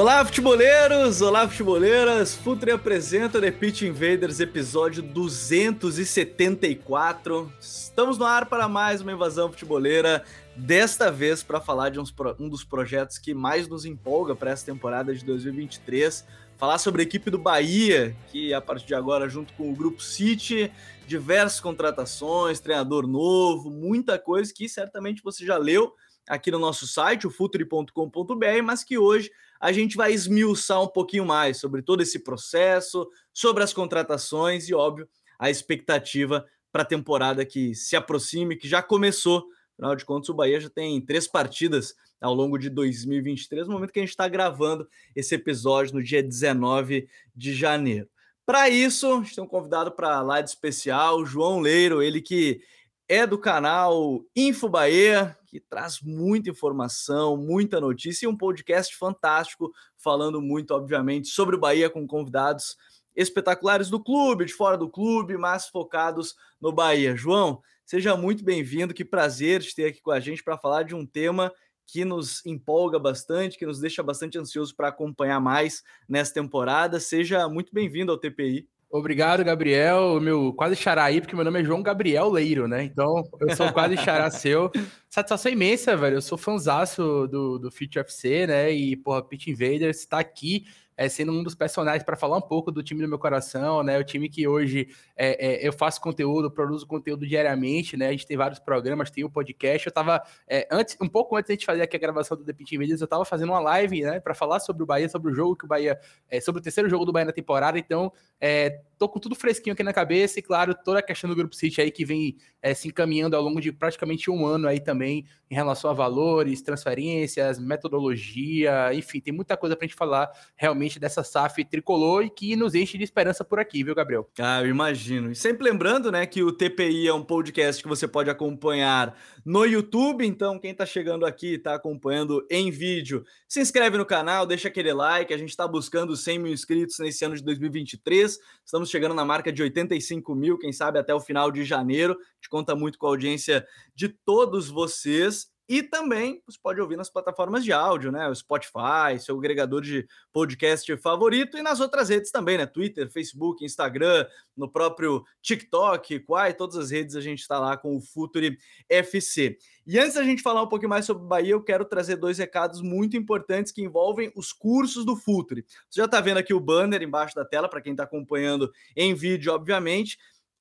Olá, futeboleiros! Olá, futeboleiras! Futre apresenta The Pitch Invaders, episódio 274. Estamos no ar para mais uma invasão futeboleira, desta vez para falar de uns, um dos projetos que mais nos empolga para essa temporada de 2023. Falar sobre a equipe do Bahia, que a partir de agora, junto com o Grupo City, diversas contratações, treinador novo, muita coisa que certamente você já leu aqui no nosso site, o futuri.com.br, mas que hoje a gente vai esmiuçar um pouquinho mais sobre todo esse processo, sobre as contratações e, óbvio, a expectativa para a temporada que se aproxime, que já começou. Afinal de contas, o Bahia já tem três partidas ao longo de 2023, no momento que a gente está gravando esse episódio no dia 19 de janeiro. Para isso, a gente tem um convidado para lá de especial, João Leiro, ele que é do canal Info Bahia, que traz muita informação, muita notícia e um podcast fantástico, falando muito, obviamente, sobre o Bahia com convidados espetaculares do clube, de fora do clube, mas focados no Bahia. João, seja muito bem-vindo, que prazer te ter aqui com a gente para falar de um tema que nos empolga bastante, que nos deixa bastante ansioso para acompanhar mais nessa temporada. Seja muito bem-vindo ao TPI. Obrigado, Gabriel. Meu quase xará aí, porque meu nome é João Gabriel Leiro, né? Então, eu sou quase xará seu. Satisfação imensa, velho. Eu sou fanzaço do, do Fit UFC, né? E, porra, Pit Invaders está aqui é, sendo um dos personagens para falar um pouco do time do meu coração, né? O time que hoje é, é, eu faço conteúdo, produzo conteúdo diariamente, né? A gente tem vários programas, tem o um podcast. Eu estava é, antes, um pouco antes de a gente fazer aqui a gravação do The Pitch Videos, eu estava fazendo uma live, né? Para falar sobre o Bahia, sobre o jogo que o Bahia, é, sobre o terceiro jogo do Bahia na temporada. Então, é, tô com tudo fresquinho aqui na cabeça e, claro, toda a questão do Grupo City aí que vem é, se encaminhando ao longo de praticamente um ano aí também em relação a valores, transferências, metodologia, enfim, tem muita coisa para a gente falar realmente dessa SAF tricolor e que nos enche de esperança por aqui, viu, Gabriel? Ah, eu imagino. E sempre lembrando, né, que o TPI é um podcast que você pode acompanhar no YouTube, então quem está chegando aqui, está acompanhando em vídeo, se inscreve no canal, deixa aquele like, a gente está buscando 100 mil inscritos nesse ano de 2023, estamos chegando na marca de 85 mil, quem sabe até o final de janeiro. A gente conta muito com a audiência de todos vocês. E também você pode ouvir nas plataformas de áudio, né? O Spotify, seu agregador de podcast favorito, e nas outras redes também, né? Twitter, Facebook, Instagram, no próprio TikTok, Quai, todas as redes a gente está lá com o Futuri FC. E antes da gente falar um pouquinho mais sobre o Bahia, eu quero trazer dois recados muito importantes que envolvem os cursos do Futuri. Você já está vendo aqui o banner embaixo da tela, para quem está acompanhando em vídeo, obviamente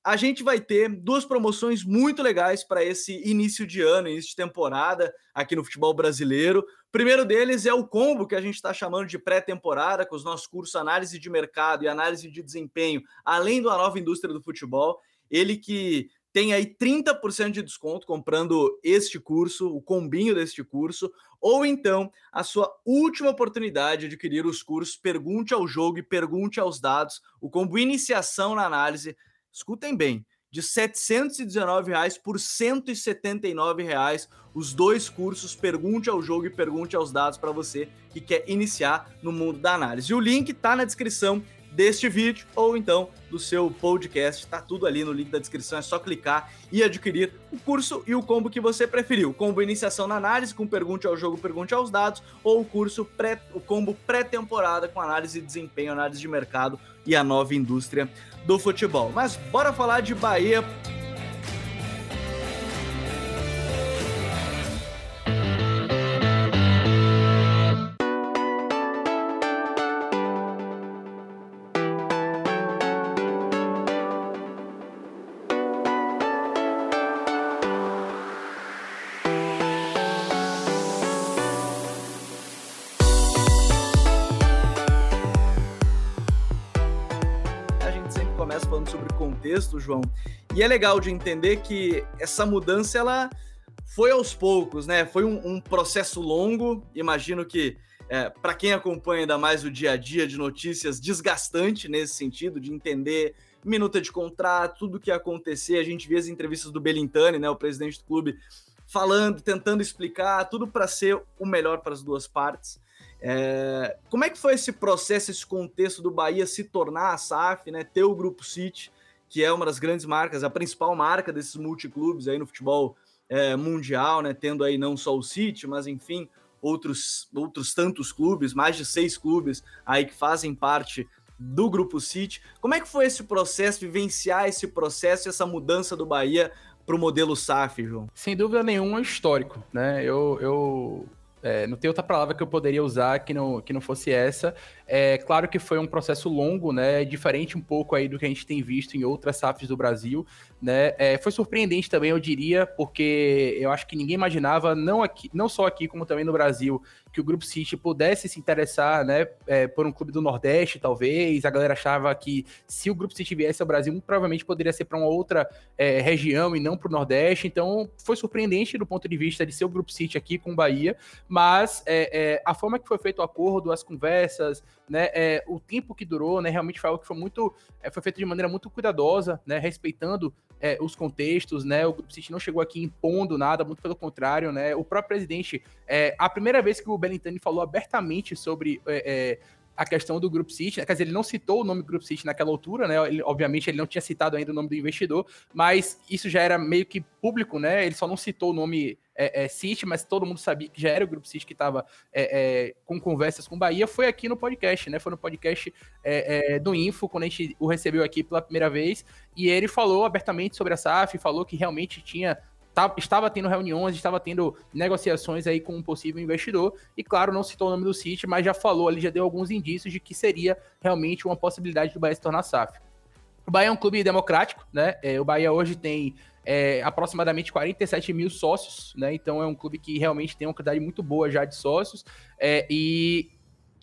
a gente vai ter duas promoções muito legais para esse início de ano, início de temporada aqui no futebol brasileiro. O primeiro deles é o combo que a gente está chamando de pré-temporada, com os nossos cursos análise de mercado e análise de desempenho, além da nova indústria do futebol. Ele que tem aí 30% de desconto comprando este curso, o combinho deste curso, ou então a sua última oportunidade de adquirir os cursos Pergunte ao Jogo e Pergunte aos Dados, o combo Iniciação na Análise escutem bem, de 719 reais por 179 reais os dois cursos Pergunte ao Jogo e Pergunte aos Dados para você que quer iniciar no mundo da análise. E o link está na descrição deste vídeo ou então do seu podcast. Está tudo ali no link da descrição, é só clicar e adquirir o curso e o combo que você preferiu. Combo iniciação na análise com pergunte ao jogo, pergunte aos dados ou o curso pré, o combo pré-temporada com análise de desempenho, análise de mercado e a nova indústria do futebol. Mas bora falar de Bahia João. E é legal de entender que essa mudança ela foi aos poucos, né? Foi um, um processo longo. Imagino que é, para quem acompanha ainda mais o dia a dia de notícias, desgastante nesse sentido, de entender minuta de contrato, tudo que ia acontecer. A gente vê as entrevistas do Belintani, né, o presidente do clube, falando, tentando explicar, tudo para ser o melhor para as duas partes. É, como é que foi esse processo, esse contexto do Bahia se tornar a SAF, né, ter o Grupo City, que é uma das grandes marcas, a principal marca desses multiclubes aí no futebol é, mundial, né, tendo aí não só o City, mas enfim, outros, outros tantos clubes, mais de seis clubes aí que fazem parte do Grupo City. Como é que foi esse processo, vivenciar esse processo, essa mudança do Bahia para o modelo SAF, João? Sem dúvida nenhuma, histórico, né? Eu, eu é, não tem outra palavra que eu poderia usar que não, que não fosse essa. É claro que foi um processo longo, né? Diferente um pouco aí do que a gente tem visto em outras SAFs do Brasil, né? É, foi surpreendente também, eu diria, porque eu acho que ninguém imaginava, não, aqui, não só aqui, como também no Brasil, que o Grupo City pudesse se interessar, né, é, por um clube do Nordeste, talvez. A galera achava que se o Grupo City viesse ao Brasil, provavelmente poderia ser para uma outra é, região e não para o Nordeste. Então, foi surpreendente do ponto de vista de ser o Grupo City aqui com o Bahia, mas é, é, a forma que foi feito o acordo, as conversas, né, é, o tempo que durou, né, realmente foi algo que foi muito, é, foi feito de maneira muito cuidadosa, né, respeitando é, os contextos, né? O Grupo City não chegou aqui impondo nada, muito pelo contrário, né? O próprio presidente, é, a primeira vez que o Belintani falou abertamente sobre é, é a questão do Grupo City, né? quer dizer, ele não citou o nome Grupo City naquela altura, né? Ele, obviamente ele não tinha citado ainda o nome do investidor, mas isso já era meio que público, né? Ele só não citou o nome é, é, City, mas todo mundo sabia que já era o Grupo City que estava é, é, com conversas com Bahia. Foi aqui no podcast, né? Foi no podcast é, é, do Info, quando a gente o recebeu aqui pela primeira vez, e ele falou abertamente sobre a SAF, falou que realmente tinha Tá, estava tendo reuniões, estava tendo negociações aí com um possível investidor, e claro, não citou o nome do City, mas já falou ali, já deu alguns indícios de que seria realmente uma possibilidade do Bahia se tornar SAF. O Bahia é um clube democrático, né? É, o Bahia hoje tem é, aproximadamente 47 mil sócios, né? Então é um clube que realmente tem uma quantidade muito boa já de sócios. É, e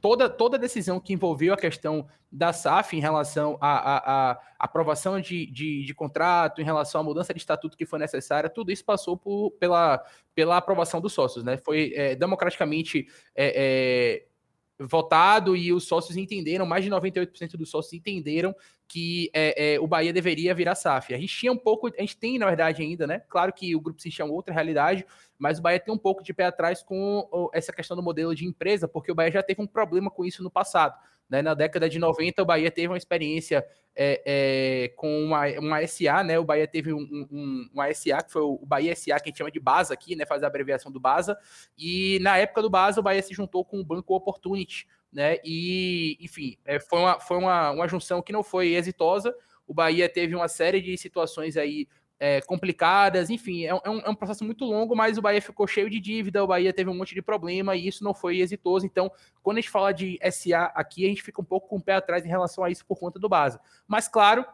toda, toda decisão que envolveu a questão da SAF em relação à, à, aprovação de, de, de, contrato, em relação à mudança de estatuto que foi necessária, tudo isso passou por, pela, pela aprovação dos sócios, né? Foi é, democraticamente é, é votado e os sócios entenderam, mais de 98% dos sócios entenderam que é, é, o Bahia deveria virar SAF. A gente tinha um pouco, a gente tem na verdade ainda, né? Claro que o Grupo City é outra realidade, mas o Bahia tem um pouco de pé atrás com essa questão do modelo de empresa, porque o Bahia já teve um problema com isso no passado. Né? Na década de 90, o Bahia teve uma experiência é, é, com uma, uma SA, né? O Bahia teve um, um, uma SA, que foi o Bahia SA, que a gente chama de BASA aqui, né? Faz a abreviação do BASA. E na época do BASA, o Bahia se juntou com o Banco Opportunity, né? E, enfim, é, foi, uma, foi uma, uma junção que não foi exitosa. O Bahia teve uma série de situações aí é, complicadas, enfim, é, é, um, é, um, processo muito longo, mas o Bahia ficou cheio de dívida, o Bahia teve um monte de problema e isso não foi exitoso. Então, quando a gente fala de SA aqui, a gente fica um pouco com o pé atrás em relação a isso por conta do base. Mas, claro,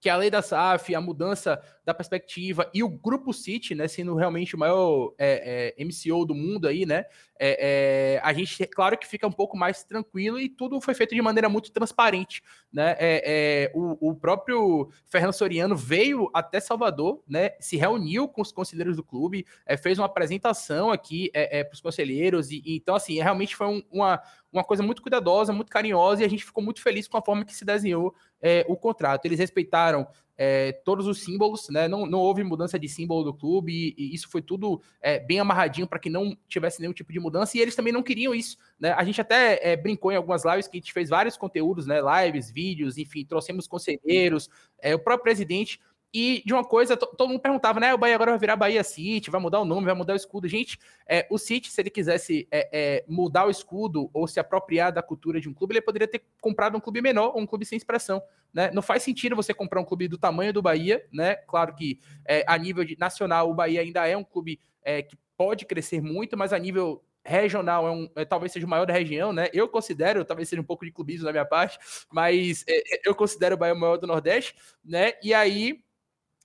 que a lei da SAF, a mudança da perspectiva e o Grupo City, né, sendo realmente o maior é, é, MCO do mundo aí, né, é, é, a gente, é claro que fica um pouco mais tranquilo e tudo foi feito de maneira muito transparente, né, é, o, o, próprio Fernando Soriano veio até Salvador, né, se reuniu com os conselheiros do clube, fez uma apresentação aqui para os conselheiros e, e, então, assim, realmente foi um, uma, uma coisa muito cuidadosa, muito carinhosa, e a gente ficou muito feliz com a forma que se desenhou é, o contrato. Eles respeitaram é, todos os símbolos, né? Não, não houve mudança de símbolo do clube, e, e isso foi tudo é, bem amarradinho para que não tivesse nenhum tipo de mudança, e eles também não queriam isso, né? A gente até é, brincou em algumas lives que a gente fez vários conteúdos, né? Lives, vídeos, enfim, trouxemos conselheiros, é, o próprio presidente e de uma coisa, todo mundo perguntava, né? O Bahia agora vai virar Bahia City, vai mudar o nome, vai mudar o escudo. Gente, é, o City, se ele quisesse é, é, mudar o escudo ou se apropriar da cultura de um clube, ele poderia ter comprado um clube menor um clube sem expressão. Né? Não faz sentido você comprar um clube do tamanho do Bahia, né? Claro que é, a nível de, nacional o Bahia ainda é um clube é, que pode crescer muito, mas a nível regional é um, é, talvez seja o maior da região, né? Eu considero, talvez seja um pouco de clubismo da minha parte, mas é, eu considero o Bahia o maior do Nordeste, né? E aí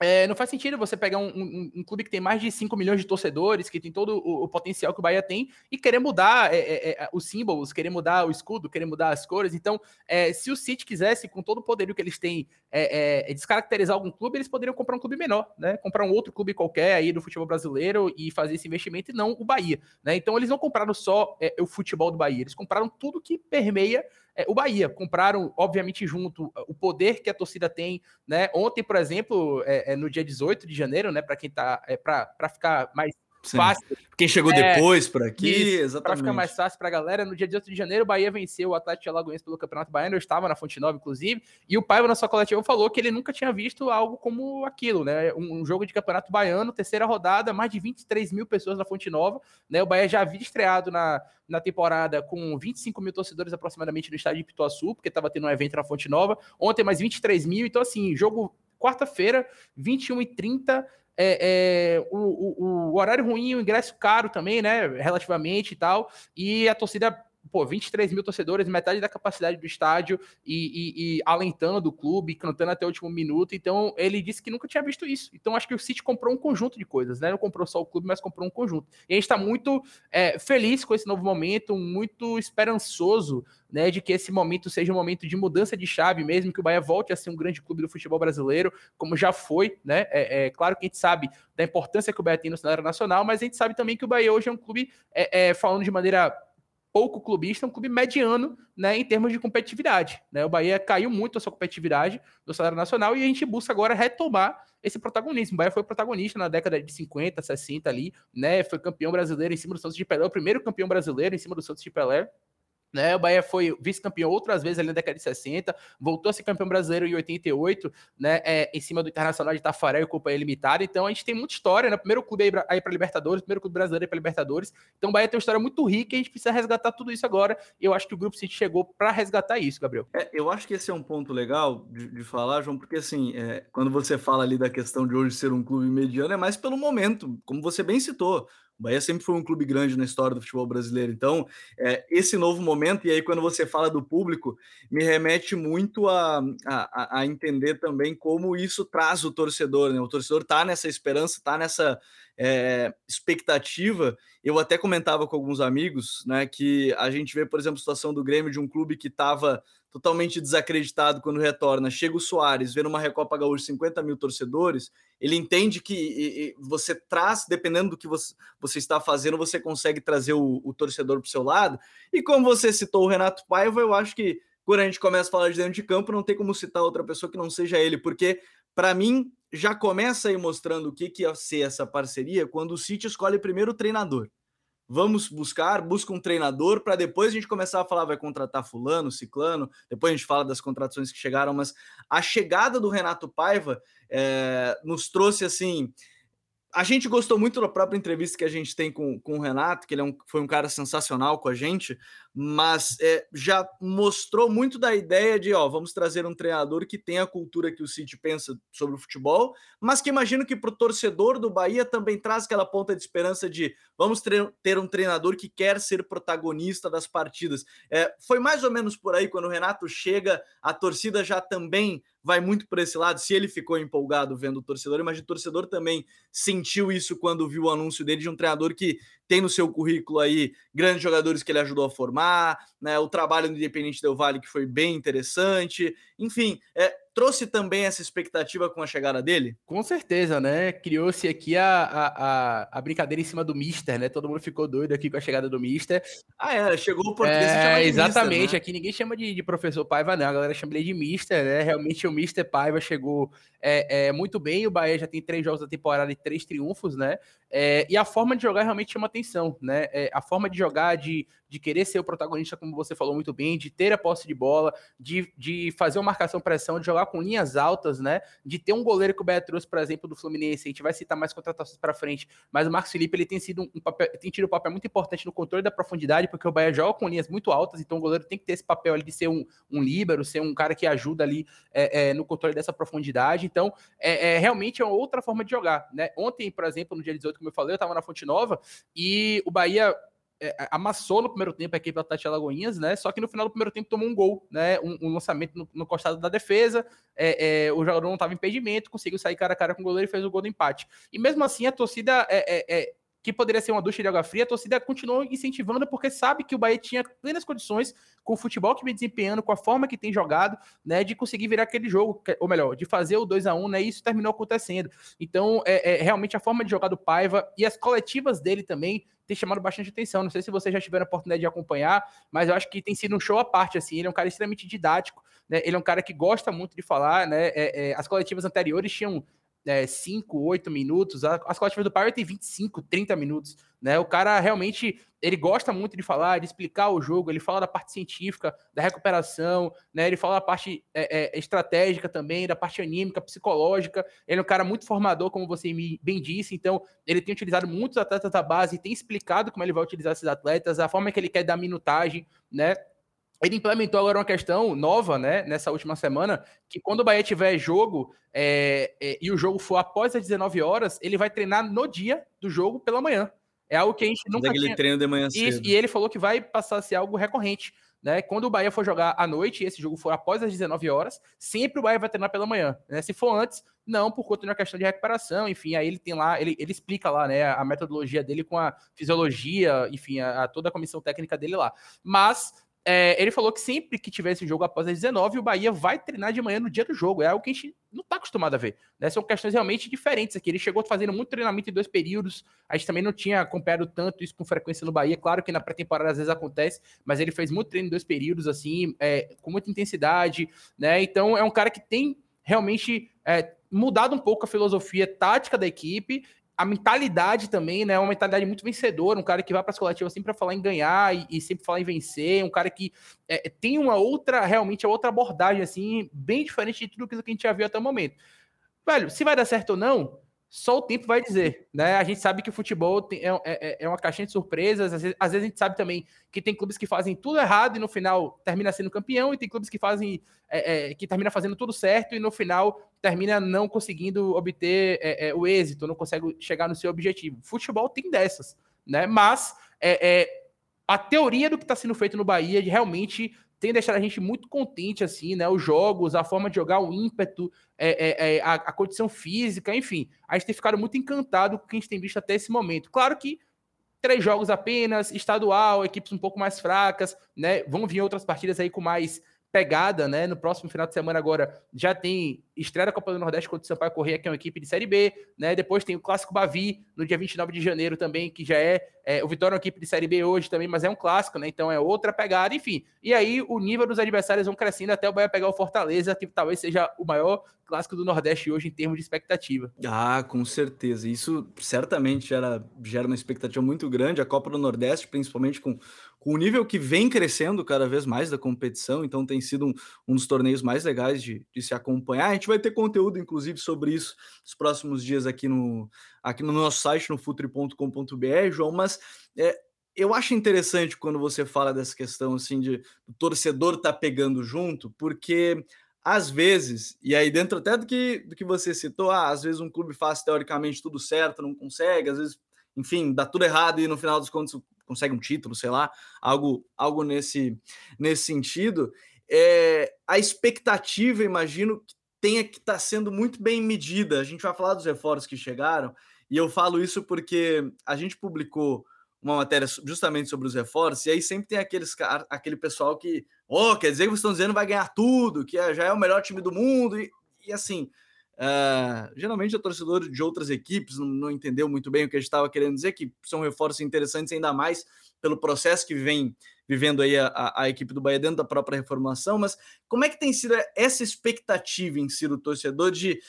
é, não faz sentido você pegar um, um, um, clube que tem mais de 5 milhões de torcedores, que tem todo o, o potencial que o Bahia tem, e querer mudar é, é, é os símbolos, querer mudar o escudo, querer mudar as cores. Então, é, se o City quisesse, com todo o poderio que eles têm, é, descaracterizar algum clube, eles poderiam comprar um clube menor, né? Comprar um outro clube qualquer aí do futebol brasileiro e fazer esse investimento, e não o Bahia. Né? Então, eles não compraram só o futebol do Bahia, eles compraram tudo que permeia é, o Bahia. Compraram, obviamente, junto o poder que a torcida tem, né? Ontem, por exemplo, é, é no dia 18 de janeiro, né? Para quem tá. É, para ficar mais Sim. fácil. Quem chegou é, depois por aqui, isso, exatamente. Para ficar mais fácil para a galera, no dia 18 de janeiro, o Bahia venceu o Atlético Alagoense pelo Campeonato Baiano. Eu estava na Fonte Nova, inclusive, e o Paiva, na sua coletiva, falou que ele nunca tinha visto algo como aquilo, né? Um, um, jogo de Campeonato Baiano, terceira rodada, mais de 23 mil pessoas na Fonte Nova, né? O Bahia já havia estreado na, na temporada com 25 mil torcedores aproximadamente no estádio de Pituaçu, porque estava tendo um evento na Fonte Nova. Ontem, mais 23 mil. Então, assim, jogo quarta-feira, 21 e 30 é, é, o, o, o, horário ruim, o ingresso caro também, né? Relativamente e tal. E a torcida pô, 23 mil torcedores, metade da capacidade do estádio e, e, e, alentando o clube, cantando até o último minuto. Então, ele disse que nunca tinha visto isso. Então, acho que o City comprou um conjunto de coisas, né? Não comprou só o clube, mas comprou um conjunto. E a gente está muito é, feliz com esse novo momento, muito esperançoso, né? De que esse momento seja um momento de mudança de chave mesmo, que o Bahia volte a ser um grande clube do futebol brasileiro, como já foi, né? É, é claro que a gente sabe da importância que o Bahia tem no cenário nacional, mas a gente sabe também que o Bahia hoje é um clube, é, é falando de maneira pouco clubista, é um clube mediano, né, em termos de competitividade, né? O Bahia caiu muito a sua competitividade do salário nacional e a gente busca agora retomar esse protagonismo. O Bahia foi protagonista na década de 50, 60 ali, né? Foi campeão brasileiro em cima do Santos de Pelé, o primeiro campeão brasileiro em cima do Santos de Pelé. Né, o Bahia foi vice-campeão outras vezes ali na década de 60, voltou a ser campeão brasileiro em 88, né, é, em cima do Internacional de Tafarel e Companhia Limitada. Então a gente tem muita história, né? Primeiro clube aí para Libertadores, primeiro clube brasileiro aí para Libertadores. Então o Bahia tem uma história muito rica e a gente precisa resgatar tudo isso agora. E eu acho que o Grupo City chegou para resgatar isso, Gabriel. É, eu acho que esse é um ponto legal de, de falar, João, porque assim, é, quando você fala ali da questão de hoje ser um clube mediano, é mais pelo momento, como você bem citou. O Bahia sempre foi um clube grande na história do futebol brasileiro. Então, é, esse novo momento, e aí quando você fala do público, me remete muito a, a, a entender também como isso traz o torcedor. Né? O torcedor está nessa esperança, está nessa é, expectativa. Eu até comentava com alguns amigos né, que a gente vê, por exemplo, a situação do Grêmio de um clube que estava totalmente desacreditado quando retorna. Chega o Soares, vê numa Recopa Gaúcha 50 mil torcedores, ele entende que e, e você traz, dependendo do que você, você está fazendo, você consegue trazer o, o torcedor para o seu lado. E como você citou o Renato Paiva, eu acho que quando a gente começa a falar de dentro de campo, não tem como citar outra pessoa que não seja ele, porque para mim já começa aí mostrando o que, que ia ser essa parceria quando o City escolhe primeiro o treinador vamos buscar, busca um treinador para depois a gente começar a falar, vai contratar fulano, ciclano, depois a gente fala das contratações que chegaram, mas a chegada do Renato Paiva é, nos trouxe assim a gente gostou muito da própria entrevista que a gente tem com, com o Renato, que ele é um, foi um cara sensacional com a gente, mas é, já mostrou muito da ideia de, ó, vamos trazer um treinador que tem a cultura que o City pensa sobre o futebol, mas que imagino que para o torcedor do Bahia também traz aquela ponta de esperança de vamos ter um treinador que quer ser protagonista das partidas. É, foi mais ou menos por aí quando o Renato chega, a torcida já também vai muito por esse lado. Se ele ficou empolgado vendo o torcedor, mas o torcedor também sentiu isso quando viu o anúncio dele de um treinador que tem no seu currículo aí grandes jogadores que ele ajudou a formar, né? O trabalho no Independente Del Vale que foi bem interessante. Enfim, é, trouxe também essa expectativa com a chegada dele? Com certeza, né? Criou-se aqui a, a, a, brincadeira em cima do Mister, né? Todo mundo ficou doido aqui com a chegada do Mister. Ah, é, chegou o português é, Exatamente, Mister, né? aqui ninguém chama de, de, professor Paiva, não. A galera chama ele de Mister, né? Realmente o Mister Paiva chegou é, é, muito bem. O Bahia já tem três jogos da temporada e três triunfos, né? É, e a forma de jogar realmente chama atenção, né? É, a forma de jogar, de, de querer ser o protagonista, como você falou muito bem, de ter a posse de bola, de, de fazer uma marcação-pressão, de jogar com linhas altas, né? De ter um goleiro que o Bahia trouxe, por exemplo, do Fluminense. A gente vai citar mais contratações para frente, mas o Marcos Felipe ele tem sido um papel, tem tido um papel muito importante no controle da profundidade, porque o Bahia joga com linhas muito altas, então o goleiro tem que ter esse papel ali de ser um, um líbero, ser um cara que ajuda ali é, é, no controle dessa profundidade. Então, é, é, realmente é outra forma de jogar, né? Ontem, por exemplo, no dia 18, como eu falei, eu estava na Fonte Nova e o Bahia amassou no primeiro tempo a equipe do Atlético Alagoinhas, né? Só que no final do primeiro tempo tomou um gol, né? Um, um lançamento no, no, costado da defesa, é, é, o jogador não estava em impedimento, conseguiu sair cara a cara com o goleiro e fez o gol do empate. E mesmo assim, a torcida é, que poderia ser uma ducha de água fria, a torcida continuou incentivando porque sabe que o Bahia tinha plenas condições com o futebol que vem desempenhando, com a forma que tem jogado, né, de conseguir virar aquele jogo, ou melhor, de fazer o 2 a 1 né, e isso terminou acontecendo. Então, é, é realmente a forma de jogar do Paiva e as coletivas dele também tem chamado bastante atenção. Não sei se vocês já tiveram a oportunidade de acompanhar, mas eu acho que tem sido um show à parte, assim, ele é um cara extremamente didático, né, ele é um cara que gosta muito de falar, né, é, é, as coletivas anteriores tinham 5, é, 8 minutos. As coletivas do Power tem 25, 30 minutos. Né? O cara realmente ele gosta muito de falar, de explicar o jogo, ele fala da parte científica, da recuperação, né? ele fala da parte é, é, estratégica também, da parte anímica, psicológica. Ele é um cara muito formador, como você bem disse, então ele tem utilizado muitos atletas da base, tem explicado como ele vai utilizar esses atletas, a forma que ele quer dar minutagem, né? Ele implementou agora uma questão nova, né, nessa última semana, que quando o Bahia tiver jogo é, é, e o jogo for após as 19 horas, ele vai treinar no dia do jogo pela manhã. É algo que a gente nunca tinha... treino de manhã cedo. E, e ele falou que vai passar a ser algo recorrente. Né? Quando o Bahia for jogar à noite e esse jogo for após as 19 horas, sempre o Bahia vai treinar pela manhã. Né? Se for antes, não, por conta de uma questão de recuperação, enfim, aí ele tem lá, ele, ele explica lá, né, a metodologia dele com a fisiologia, enfim, a, a toda a comissão técnica dele lá. Mas é, ele falou que sempre que tiver esse jogo após as 19, o Bahia vai treinar de manhã no dia do jogo. É algo que a gente não está acostumado a ver. Né? São questões realmente diferentes aqui. Ele chegou fazendo muito treinamento em dois períodos. A gente também não tinha acompanhado tanto isso com frequência no Bahia. Claro que na pré-temporada às vezes acontece, mas ele fez muito treino em dois períodos, assim, é, com muita intensidade. Né? Então é um cara que tem realmente é, mudado um pouco a filosofia tática da equipe a mentalidade também, né? Uma mentalidade muito vencedora, um cara que vai para as coletivas sempre para falar em ganhar e, e, sempre falar em vencer, um cara que é, tem uma outra, realmente, outra abordagem, assim, bem diferente de tudo que a gente já viu até o momento. Velho, se vai dar certo ou não, só o tempo vai dizer, né? A gente sabe que o futebol tem, é, é, é, uma caixinha de surpresas. Às vezes, às vezes, a gente sabe também que tem clubes que fazem tudo errado e no final termina sendo campeão, e tem clubes que fazem é, é, que termina fazendo tudo certo e no final termina não conseguindo obter é, é, o êxito, não consegue chegar no seu objetivo. Futebol tem dessas, né? Mas a teoria do que está sendo feito no Bahia de realmente tem deixado a gente muito contente, assim, né? Os jogos, a forma de jogar, o ímpeto, é, é, é, a, a, condição física, enfim. A gente tem ficado muito encantado com o que a gente tem visto até esse momento. Claro que três jogos apenas, estadual, equipes um pouco mais fracas, né? Vão vir outras partidas aí com mais pegada, né? No próximo final de semana agora já tem estreia da Copa do Nordeste contra o Sampaio Correia, que é uma equipe de Série B, né? Depois tem o Clássico Bavi no dia 29 de janeiro também, que já é, é o Vitória é uma equipe de Série B hoje também, mas é um clássico, né? Então é outra pegada, enfim. E aí o nível dos adversários vão crescendo até o Bahia pegar o Fortaleza, que talvez seja o maior clássico do Nordeste hoje em termos de expectativa. Ah, com certeza. Isso certamente gera, gera uma expectativa muito grande. A Copa do Nordeste, principalmente com, com o nível que vem crescendo cada vez mais da competição, então tem sido um, um dos torneios mais legais de, de se acompanhar. A gente vai ter conteúdo, inclusive, sobre isso nos próximos dias aqui no, aqui no nosso site, no futre.com.br, João, mas é, eu acho interessante quando você fala dessa questão assim de o torcedor tá pegando junto, porque às vezes, e aí dentro até do que, do que você citou, ah, às vezes um clube faz teoricamente tudo certo, não consegue, às vezes, enfim, dá tudo errado e no final dos contos consegue um título, sei lá, algo, algo nesse, nesse sentido. É, a expectativa, imagino, que tenha que estar tá sendo muito bem medida. A gente vai falar dos reforços que chegaram, e eu falo isso porque a gente publicou uma matéria justamente sobre os reforços, e aí sempre tem aqueles aquele pessoal que, oh, quer dizer que vocês estão dizendo vai ganhar tudo, que é, já é o melhor time do mundo, e, e assim, uh, geralmente o torcedor de outras equipes não, não, entendeu muito bem o que a gente estava querendo dizer, que são reforços interessantes ainda mais pelo processo que vem vivendo aí a, a, a, equipe do Bahia dentro da própria reformulação, mas como é que tem sido essa expectativa em si do torcedor de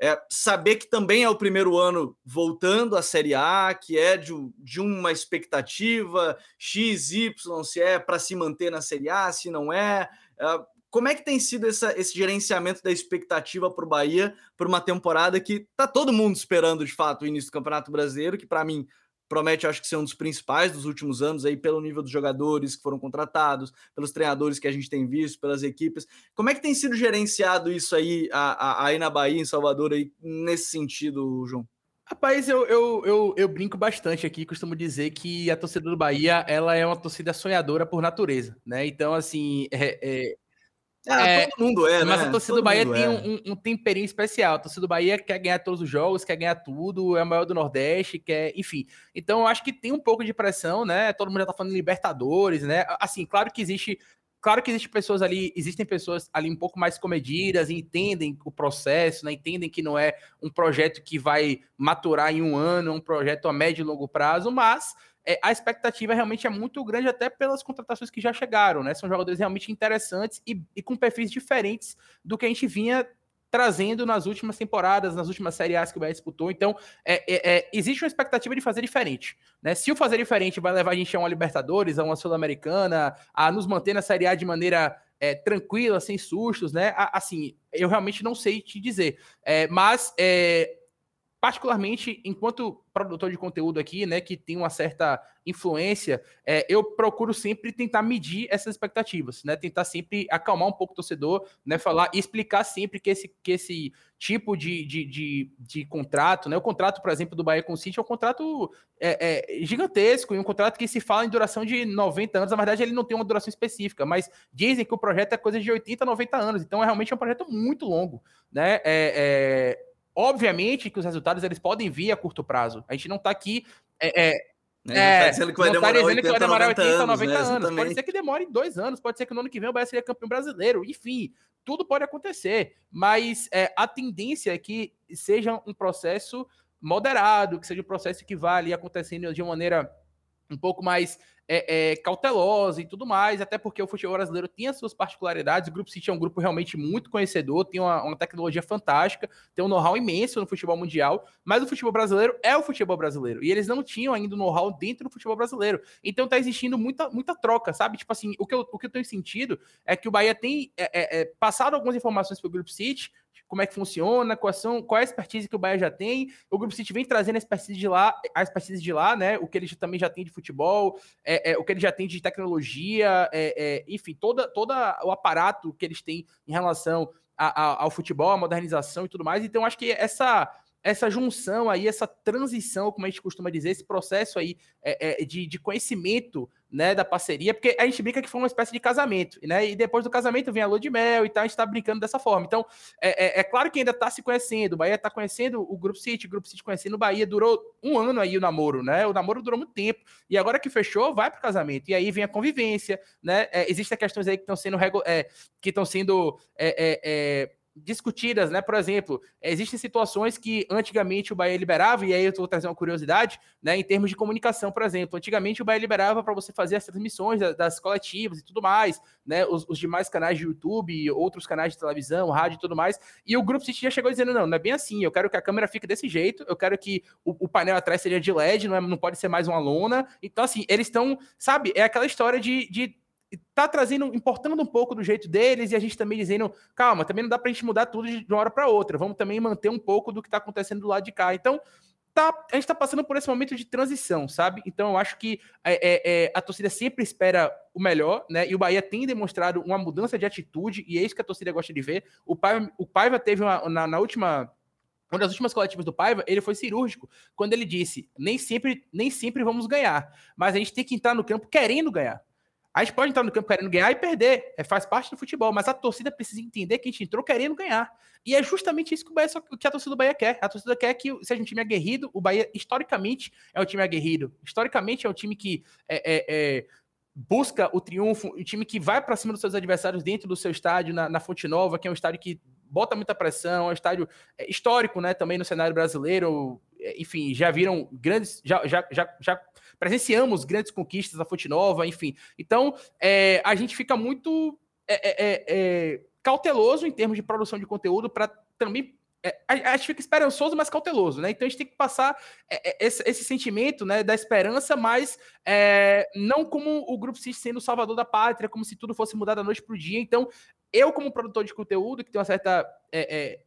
é, saber que também é o primeiro ano voltando à Série A, que é de, de uma expectativa X, Y, se é para se manter na Série A, se não é. é como é que tem sido essa, esse gerenciamento da expectativa para o Bahia por uma temporada que está todo mundo esperando de fato o início do Campeonato Brasileiro, que para mim promete, acho que ser um dos principais dos últimos anos aí pelo nível dos jogadores que foram contratados, pelos treinadores que a gente tem visto, pelas equipes. Como é que tem sido gerenciado isso aí, aí na Bahia, em Salvador, aí, nesse sentido, João? Rapaz, eu, eu, eu, eu, brinco bastante aqui, costumo dizer que a torcida do Bahia ela é uma torcida sonhadora por natureza, né? Então, assim, é, é, ah, é, todo mundo é, né? Mas a torcida todo do Bahia tem é. um, um, temperinho especial. A torcida do Bahia quer ganhar todos os jogos, quer ganhar tudo, é o maior do Nordeste, quer, enfim. Então, eu acho que tem um pouco de pressão, né? Todo mundo já tá falando Libertadores, né? Assim, claro que existe Claro que existem pessoas ali, existem pessoas ali um pouco mais comedidas, entendem o processo, né? entendem que não é um projeto que vai maturar em um ano, é um projeto a médio e longo prazo, mas é, a expectativa realmente é muito grande, até pelas contratações que já chegaram, né? São jogadores realmente interessantes e, e com perfis diferentes do que a gente vinha trazendo nas últimas temporadas, nas últimas Série A que o Bahia disputou. Então, é, é, é, existe uma expectativa de fazer diferente. Né? Se o fazer diferente vai levar a gente a uma Libertadores, a uma Sul-Americana, a nos manter na Série A de maneira é, tranquila, sem sustos, né? Assim, eu realmente não sei te dizer. É, mas é, particularmente enquanto produtor de conteúdo aqui, né, que tem uma certa influência, é, eu procuro sempre tentar medir essas expectativas, né, tentar sempre acalmar um pouco o torcedor, né, falar e explicar sempre que esse, que esse tipo de, de, de, de contrato, né, o contrato, por exemplo, do Bahia com o City é um contrato é, é, gigantesco e um contrato que se fala em duração de 90 anos, na verdade ele não tem uma duração específica, mas dizem que o projeto é coisa de 80, 90 anos, então é realmente um projeto muito longo, né, é, é Obviamente que os resultados eles podem vir a curto prazo. A gente não está aqui. É, é, é, é, tá dizendo que vai demorar, tá 80, que vai demorar 80, 90 anos. 90 né? anos. Pode ser que demore dois anos, pode ser que no ano que vem o Bahia seja campeão brasileiro. Enfim, tudo pode acontecer. Mas é, a tendência é que seja um processo moderado, que seja um processo que vá ali acontecendo de uma maneira um pouco mais é, é, cautelosa e tudo mais, até porque o futebol brasileiro as suas particularidades. O Grupo City é um grupo realmente muito conhecedor, tem uma, uma tecnologia fantástica, tem um know-how imenso no futebol mundial, mas o futebol brasileiro é o futebol brasileiro. E eles não tinham ainda o know-how dentro do futebol brasileiro. Então tá existindo muita, muita troca, sabe? Tipo assim, o que eu, o que eu tenho sentido é que o Bahia tem é, é, é passado algumas informações para o Grupo City como é que funciona, quais são, qual é a expertise que o Bahia já tem. O Grupo City vem trazendo a expertise de lá, a expertise de lá, né? O que ele também já tem de futebol, é, é o que ele já tem de tecnologia, é, é, enfim, toda, toda o aparato que eles têm em relação a, a, ao futebol, a modernização e tudo mais. Então, acho que essa essa junção aí, essa transição, como a gente costuma dizer, esse processo aí é, é, de, de, conhecimento né, da parceria, porque a gente brinca que foi uma espécie de casamento, né? E depois do casamento vem a lua de mel e tal, a gente tá brincando dessa forma. Então, é, é, é claro que ainda tá se conhecendo, o Bahia tá conhecendo o Grupo City, o Grupo City conhecendo o Bahia, durou um ano aí o namoro, né? O namoro durou muito tempo, e agora que fechou, vai pro casamento. E aí vem a convivência, né? É, existem questões aí que estão sendo, é, que estão sendo discutidas, né? Por exemplo, existem situações que antigamente o Bahia liberava, e aí eu vou trazer uma curiosidade, né? Em termos de comunicação, por exemplo, antigamente o Bahia liberava para você fazer as transmissões das, das, coletivas e tudo mais, né? Os, os, demais canais de YouTube, outros canais de televisão, rádio e tudo mais. E o Grupo City já chegou dizendo: não, não é bem assim, eu quero que a câmera fique desse jeito, eu quero que o, o painel atrás seja de LED, não, é, não pode ser mais uma lona. Então, assim, eles estão, sabe, é aquela história de, de tá trazendo, importando um pouco do jeito deles e a gente também dizendo, calma, também não dá pra gente mudar tudo de uma hora para outra, vamos também manter um pouco do que tá acontecendo do lado de cá. Então, tá, a gente tá passando por esse momento de transição, sabe? Então, eu acho que é, é, é, a torcida sempre espera o melhor, né? E o Bahia tem demonstrado uma mudança de atitude e é isso que a torcida gosta de ver. O Paiva, o Paiva teve uma, na, na última uma das últimas coletivas do Paiva, ele foi cirúrgico quando ele disse: nem sempre, nem sempre vamos ganhar, mas a gente tem que entrar no campo querendo ganhar. A gente pode entrar no campo querendo ganhar e perder, é, faz parte do futebol, mas a torcida precisa entender que a gente entrou querendo ganhar. E é justamente isso que, o Bahia, que a torcida do Bahia quer. A torcida quer que seja um time aguerrido. O Bahia, historicamente, é um time aguerrido. Historicamente, é um time que é, é, é busca o triunfo, um time que vai para cima dos seus adversários dentro do seu estádio, na, na Fonte Nova, que é um estádio que bota muita pressão, é um estádio é, histórico, né, também no cenário brasileiro. É, enfim, já viram grandes, já, já, já, já presenciamos grandes conquistas da Fonte Nova, enfim. Então, é, a gente fica muito é, é, é, cauteloso em termos de produção de conteúdo para também a, gente fica esperançoso, mas cauteloso, né? Então a gente tem que passar esse, esse, sentimento né, da esperança, mas é, não como o Grupo City sendo o salvador da pátria, como se tudo fosse mudar da noite para o dia. Então, eu, como produtor de conteúdo, que tem uma certa é,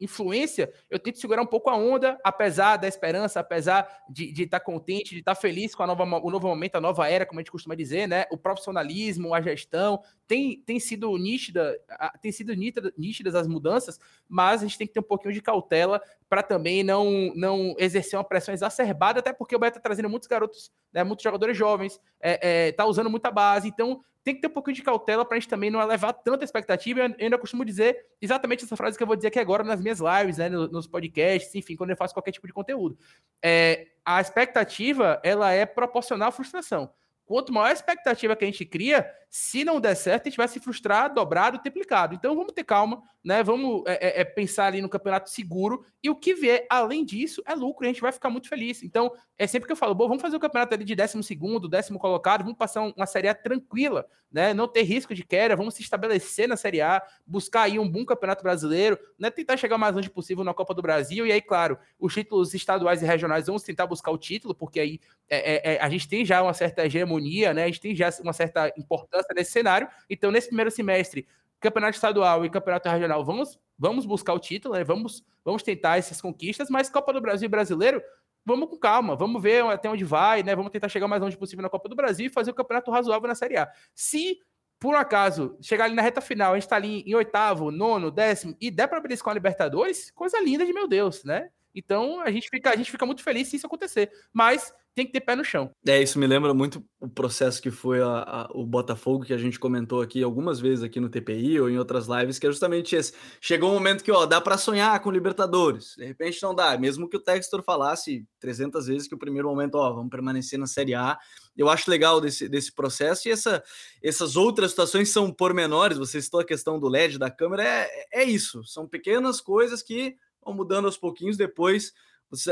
influência, eu tento segurar um pouco a onda, apesar da esperança, apesar de estar tá contente, de estar tá feliz com a nova, o novo momento, a nova era, como a gente costuma dizer, né? O profissionalismo, a gestão, tem, tem sido nítida, tem sido nítida, nítidas as mudanças, mas a gente tem que ter um pouquinho de cautela para também não, não exercer uma pressão exacerbada, até porque o Bahia está trazendo muitos garotos, né, muitos jogadores jovens, é, é, tá usando muita base, então tem que ter um pouquinho de cautela para a gente também não elevar tanta expectativa. Eu ainda costumo dizer exatamente essa frase que eu vou dizer aqui agora nas minhas lives, né, nos podcasts, enfim, quando eu faço qualquer tipo de conteúdo. É, a expectativa, ela é proporcional à frustração. Quanto maior a expectativa que a gente cria, se não der certo, a gente vai se frustrar, dobrado, triplicado. Então vamos ter calma, né? Vamos é, é, é, pensar ali no campeonato seguro e o que vier além disso é lucro a gente vai ficar muito feliz. Então é sempre que eu falo, bom, vamos fazer o campeonato ali de décimo segundo, décimo colocado, vamos passar uma Série A tranquila, né? Não ter risco de queda, vamos se estabelecer na Série A, buscar aí um bom campeonato brasileiro, né? Tentar chegar o mais longe possível na Copa do Brasil e aí, claro, os títulos estaduais e regionais vamos tentar buscar o título, porque aí é, é, é a gente tem já uma certa hegemonia, né? A gente tem já uma certa importância nesse cenário. Então, nesse primeiro semestre, campeonato estadual e campeonato regional, vamos, vamos buscar o título, né? vamos, vamos tentar essas conquistas, mas Copa do Brasil brasileiro, vamos com calma, vamos ver até onde vai, né? Vamos tentar chegar mais longe possível na Copa do Brasil e fazer o campeonato razoável na Série A. Se por um acaso chegar ali na reta final, a gente tá ali em oitavo, nono, décimo e der para beliscar a Libertadores, coisa linda de meu Deus, né? Então a gente fica, a gente fica muito feliz se isso acontecer. Mas tem que ter pé no chão. É, isso me lembra muito o processo que foi a, a, o Botafogo, que a gente comentou aqui algumas vezes aqui no TPI ou em outras lives, que é justamente esse. Chegou um momento que, ó, dá para sonhar com Libertadores. De repente não dá. Mesmo que o Textor falasse 300 vezes que o primeiro momento, ó, vamos permanecer na Série A. Eu acho legal desse, desse processo e essa, essas outras situações são pormenores. Você citou a questão do LED da câmera, é, é isso. São pequenas coisas que vão mudando aos pouquinhos depois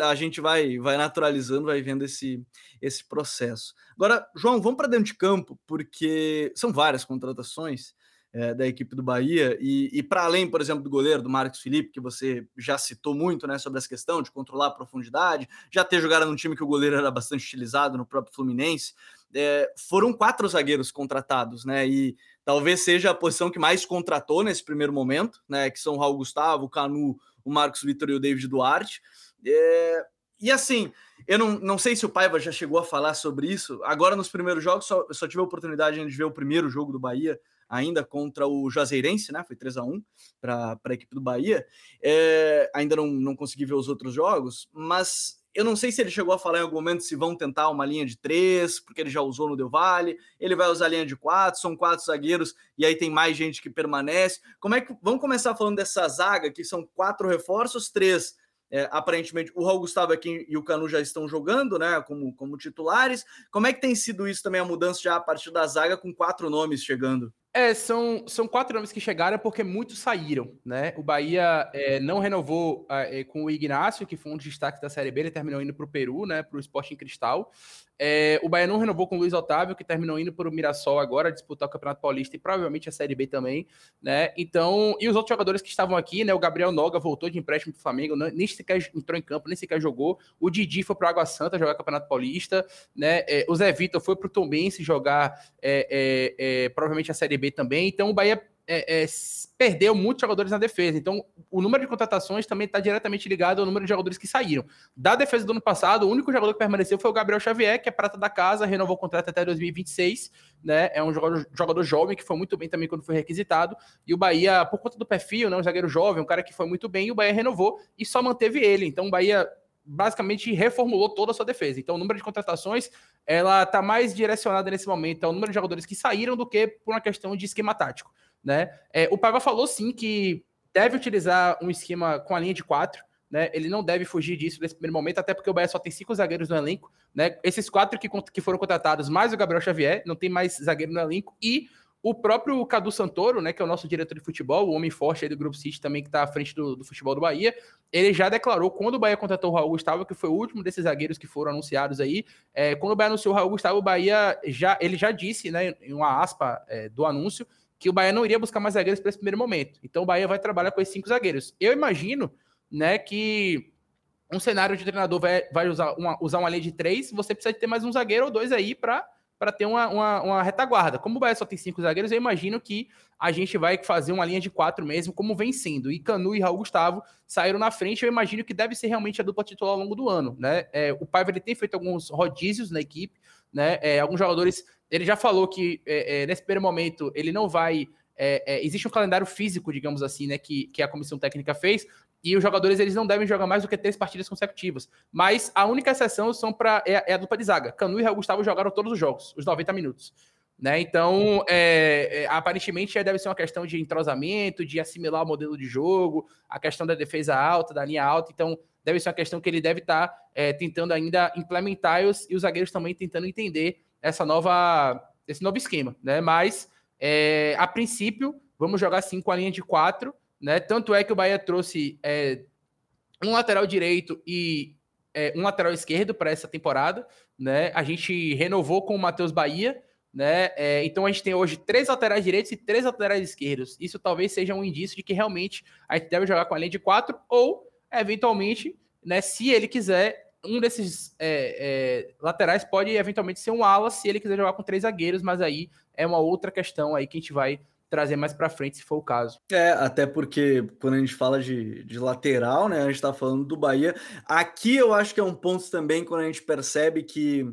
a gente vai, vai naturalizando, vai vendo esse, esse processo. Agora, João, vamos para dentro de campo, porque são várias contratações é, da equipe do Bahia, e, e para além, por exemplo, do goleiro, do Marcos Felipe, que você já citou muito né, sobre essa questão de controlar a profundidade, já ter jogado num time que o goleiro era bastante utilizado no próprio Fluminense, é, foram quatro zagueiros contratados, né? E talvez seja a posição que mais contratou nesse primeiro momento, né? Que são Raul Gustavo, Canu, o Marcos Vitor e o David Duarte. É, e assim, eu não, não sei se o Paiva já chegou a falar sobre isso. Agora, nos primeiros jogos, só, só tive a oportunidade de ver o primeiro jogo do Bahia, ainda contra o Juazeirense, né? Foi 3 a 1 para a equipe do Bahia. É, ainda não, não consegui ver os outros jogos, mas eu não sei se ele chegou a falar em algum momento se vão tentar uma linha de três, porque ele já usou no Del Valle, ele vai usar a linha de quatro, são quatro zagueiros, e aí tem mais gente que permanece. Como é que. Vamos começar falando dessa zaga, que são quatro reforços, três é, aparentemente o Raul Gustavo aqui e o Canu já estão jogando, né, como, como titulares. Como é que tem sido isso também, a mudança já a partir da zaga com quatro nomes chegando? É, são, são quatro nomes que chegaram porque muitos saíram, né? O Bahia é, não renovou é, com o Ignacio, que foi um dos destaques da Série B, ele terminou indo para o Peru, né? Para o Sporting Cristal. É, o Bahia não renovou com o Luiz Otávio, que terminou indo para o Mirassol agora, disputar o Campeonato Paulista e provavelmente a Série B também, né? Então, e os outros jogadores que estavam aqui, né? O Gabriel Noga voltou de empréstimo para o Flamengo, nem sequer entrou em campo, nem sequer jogou. O Didi foi para Água Santa jogar Campeonato Paulista, né? É, o Zé Vitor foi para o Tombense jogar é, é, é, provavelmente a Série B também. Então, o Bahia é, é, perdeu muitos jogadores na defesa. Então, o número de contratações também está diretamente ligado ao número de jogadores que saíram. Da defesa do ano passado, o único jogador que permaneceu foi o Gabriel Xavier, que é prata da casa, renovou o contrato até 2026. Né? É um jogador, jogador jovem que foi muito bem também quando foi requisitado. E o Bahia, por conta do perfil, né, um zagueiro jovem, um cara que foi muito bem, e o Bahia renovou e só manteve ele. Então, o Bahia basicamente reformulou toda a sua defesa. Então, o número de contratações ela está mais direcionada nesse momento ao número de jogadores que saíram do que por uma questão de esquema tático né? É, o Paiva falou sim que deve utilizar um esquema com a linha de quatro, né? Ele não deve fugir disso nesse primeiro momento, até porque o Bahia só tem cinco zagueiros no elenco, né? Esses quatro que, que foram contratados, mais o Gabriel Xavier, não tem mais zagueiro no elenco, e o próprio Cadu Santoro, né, que é o nosso diretor de futebol, o homem forte do Grupo City também, que está à frente do, do, futebol do Bahia, ele já declarou, quando o Bahia contratou o Raul Gustavo, que foi o último desses zagueiros que foram anunciados aí, é, quando o Bahia anunciou o Raul Gustavo, o Bahia já, ele já disse, né, em uma aspa é, do anúncio, que o Bahia não iria buscar mais zagueiros para esse primeiro momento. Então o Bahia vai trabalhar com esses cinco zagueiros. Eu imagino, né, que um cenário de treinador vai, vai usar, uma, usar uma linha de três, você precisa ter mais um zagueiro ou dois aí para para ter uma, uma, uma, retaguarda. Como o Bahia só tem cinco zagueiros, eu imagino que a gente vai fazer uma linha de quatro mesmo, como vem sendo. E Canu e Raul Gustavo saíram na frente, eu imagino que deve ser realmente a dupla titular ao longo do ano. Né? É, o Paiva ele tem feito alguns rodízios na equipe, né? É, alguns jogadores. Ele já falou que é, é nesse primeiro momento ele não vai. É, é, existe um calendário físico, digamos assim, né, que, que a comissão técnica fez, e os jogadores eles não devem jogar mais do que três partidas consecutivas. Mas a única exceção são para é, é, a dupla de zaga. Canu e Raul Gustavo jogaram todos os jogos, os 90 minutos. Né? Então, é, é, aparentemente, deve ser uma questão de entrosamento, de assimilar o modelo de jogo, a questão da defesa alta, da linha alta. Então, deve ser uma questão que ele deve estar tá, é, tentando ainda implementar e os, e os, zagueiros também tentando entender essa nova, esse novo esquema. Né? Mas, é, a princípio, vamos jogar sim com a linha de quatro né? Tanto é que o Bahia trouxe é, um lateral direito e é, um lateral esquerdo para essa temporada. Né? A gente renovou com o Matheus Bahia. Né? É, então a gente tem hoje três laterais direitos e três laterais esquerdos. Isso talvez seja um indício de que realmente a gente deve jogar com a linha de quatro, ou eventualmente, né, se ele quiser, um desses é, é, laterais pode eventualmente ser um ala se ele quiser jogar com três zagueiros, mas aí é uma outra questão aí que a gente vai trazer mais para frente, se for o caso. É, até porque quando a gente fala de, de lateral, né, a gente está falando do Bahia. Aqui eu acho que é um ponto também quando a gente percebe que,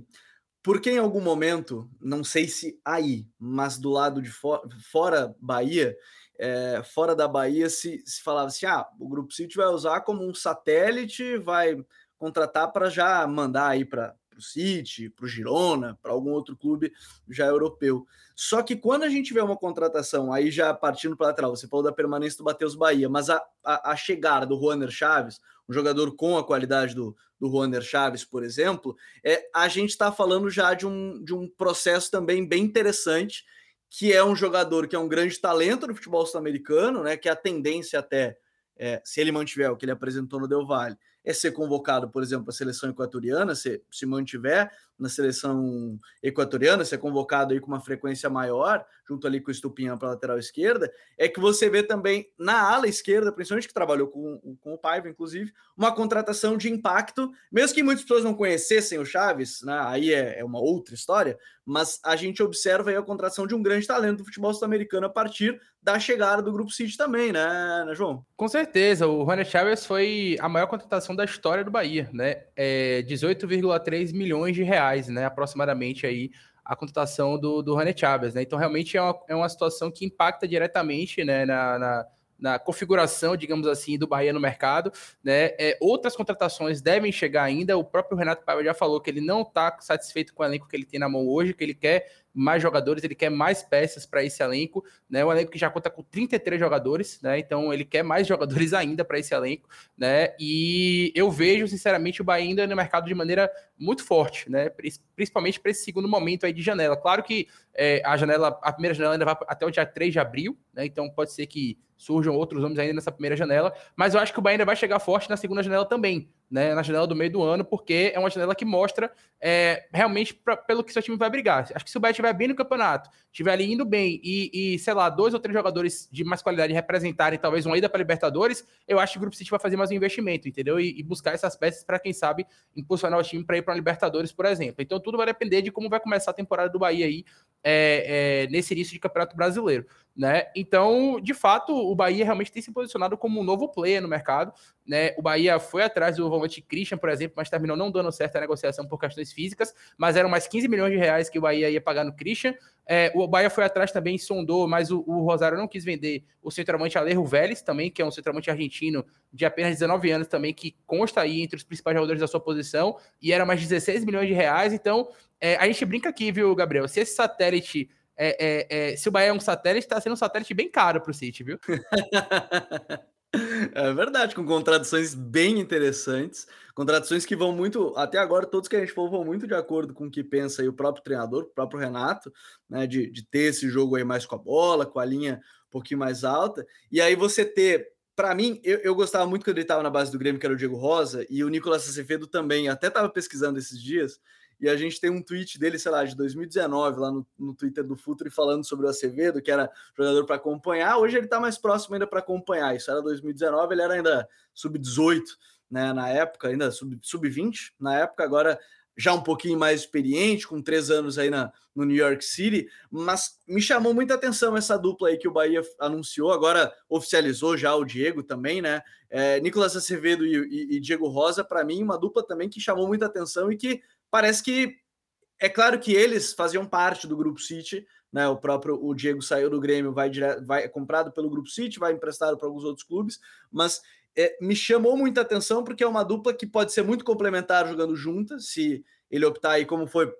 porque em algum momento, não sei se aí, mas do lado de fora, fora Bahia, é, fora da Bahia, se, se falava assim: ah, o Grupo City vai usar como um satélite, vai contratar para já mandar aí para o City, para o Girona, para algum outro clube já europeu. Só que quando a gente vê uma contratação, aí já partindo para lateral, você falou da permanência do Matheus Bahia, mas a, a, a, chegada do Juaner Chaves, um jogador com a qualidade do, do Juaner Chaves, por exemplo, é, a gente está falando já de um, de um processo também bem interessante, que é um jogador que é um grande talento no futebol sul-americano, né? Que a tendência até, é, se ele mantiver o que ele apresentou no Del Valle, é ser convocado, por exemplo, a seleção equatoriana, se, se mantiver na seleção equatoriana, ser convocado aí com uma frequência maior, junto ali com o Estupinha para lateral esquerda, é que você vê também na ala esquerda, principalmente que trabalhou com, com o Paiva, inclusive, uma contratação de impacto, mesmo que muitas pessoas não conhecessem o Chaves, né, aí é, é uma outra história, mas a gente observa aí a contratação de um grande talento do futebol sul-americano a partir da chegada do Grupo City também, né, né João? Com certeza, o Rony Chaves foi a maior contratação da história do Bahia, né? É 18,3 milhões de reais, né? Aproximadamente aí a contratação do, do Chaves, né? Então realmente é uma, é uma situação que impacta diretamente, né, na, na na configuração, digamos assim, do Bahia no mercado. Né? É, outras contratações devem chegar ainda. O próprio Renato Paiva já falou que ele não está satisfeito com o elenco que ele tem na mão hoje, que ele quer mais jogadores, ele quer mais peças para esse elenco, né? Um elenco que já conta com 33 jogadores, né? Então ele quer mais jogadores ainda para esse elenco, né? E eu vejo, sinceramente, o Bahia ainda no mercado de maneira muito forte, né? Principalmente para esse segundo momento aí de janela. Claro que é, a janela, a primeira janela ainda vai até o dia 3 de abril, né? Então pode ser que surjam outros nomes ainda nessa primeira janela, mas eu acho que o Bahia ainda vai chegar forte na segunda janela também, né, na janela do meio do ano, porque é uma janela que mostra é, realmente pra, pelo que seu time vai brigar. Acho que se o Bahia estiver bem no campeonato, estiver ali indo bem e, e, sei lá, dois ou três jogadores de mais qualidade representarem talvez uma ida para Libertadores, eu acho que o Grupo City vai fazer mais um investimento, entendeu? E, e buscar essas peças para, quem sabe, impulsionar o time para ir para Libertadores, por exemplo. Então tudo vai depender de como vai começar a temporada do Bahia aí é, é, nesse início de Campeonato Brasileiro. Né? Então, de fato, o Bahia realmente tem se posicionado como um novo player no mercado. Né? O Bahia foi atrás do volante Christian, por exemplo, mas terminou não dando certo a negociação por questões físicas, mas eram mais 15 milhões de reais que o Bahia ia pagar no Christian. É, o Bahia foi atrás também, sondou, mas o, o Rosário não quis vender o centroavante Alejo Vélez também, que é um centroavante argentino de apenas 19 anos também, que consta aí entre os principais jogadores da sua posição, e era mais 16 milhões de reais. Então, é, a gente brinca aqui, viu, Gabriel? Se esse satélite é, é, é, se o Bahia é um satélite, está sendo um satélite bem caro para o City, viu? É verdade, com contradições bem interessantes, contradições que vão muito, até agora, todos que a gente falou vão muito de acordo com o que pensa o próprio treinador, o próprio Renato, né, de, de ter esse jogo aí mais com a bola, com a linha um pouquinho mais alta, e aí você ter, para mim, eu, eu, gostava muito quando ele estava na base do Grêmio, que era o Diego Rosa, e o Nicolas Acevedo também, até estava pesquisando esses dias, e a gente tem um tweet dele, sei lá, de 2019, lá no, no Twitter do Futuri, falando sobre o Acevedo, que era jogador para acompanhar. Hoje ele está mais próximo ainda para acompanhar. Isso era 2019, ele era ainda sub-18, né? Na época, ainda sub-20, na época, agora já um pouquinho mais experiente, com três anos aí na, no New York City, mas me chamou muita atenção essa dupla aí que o Bahia anunciou, agora oficializou já o Diego também, né? É, Nicolas Acevedo e, e, e Diego Rosa, para mim, uma dupla também que chamou muita atenção e que parece que é claro que eles faziam parte do Grupo City, né? O próprio o Diego saiu do Grêmio, vai, vai é comprado pelo Grupo City, vai emprestado para alguns outros clubes, mas é, me chamou muita atenção porque é uma dupla que pode ser muito complementar jogando junta, se ele optar aí como foi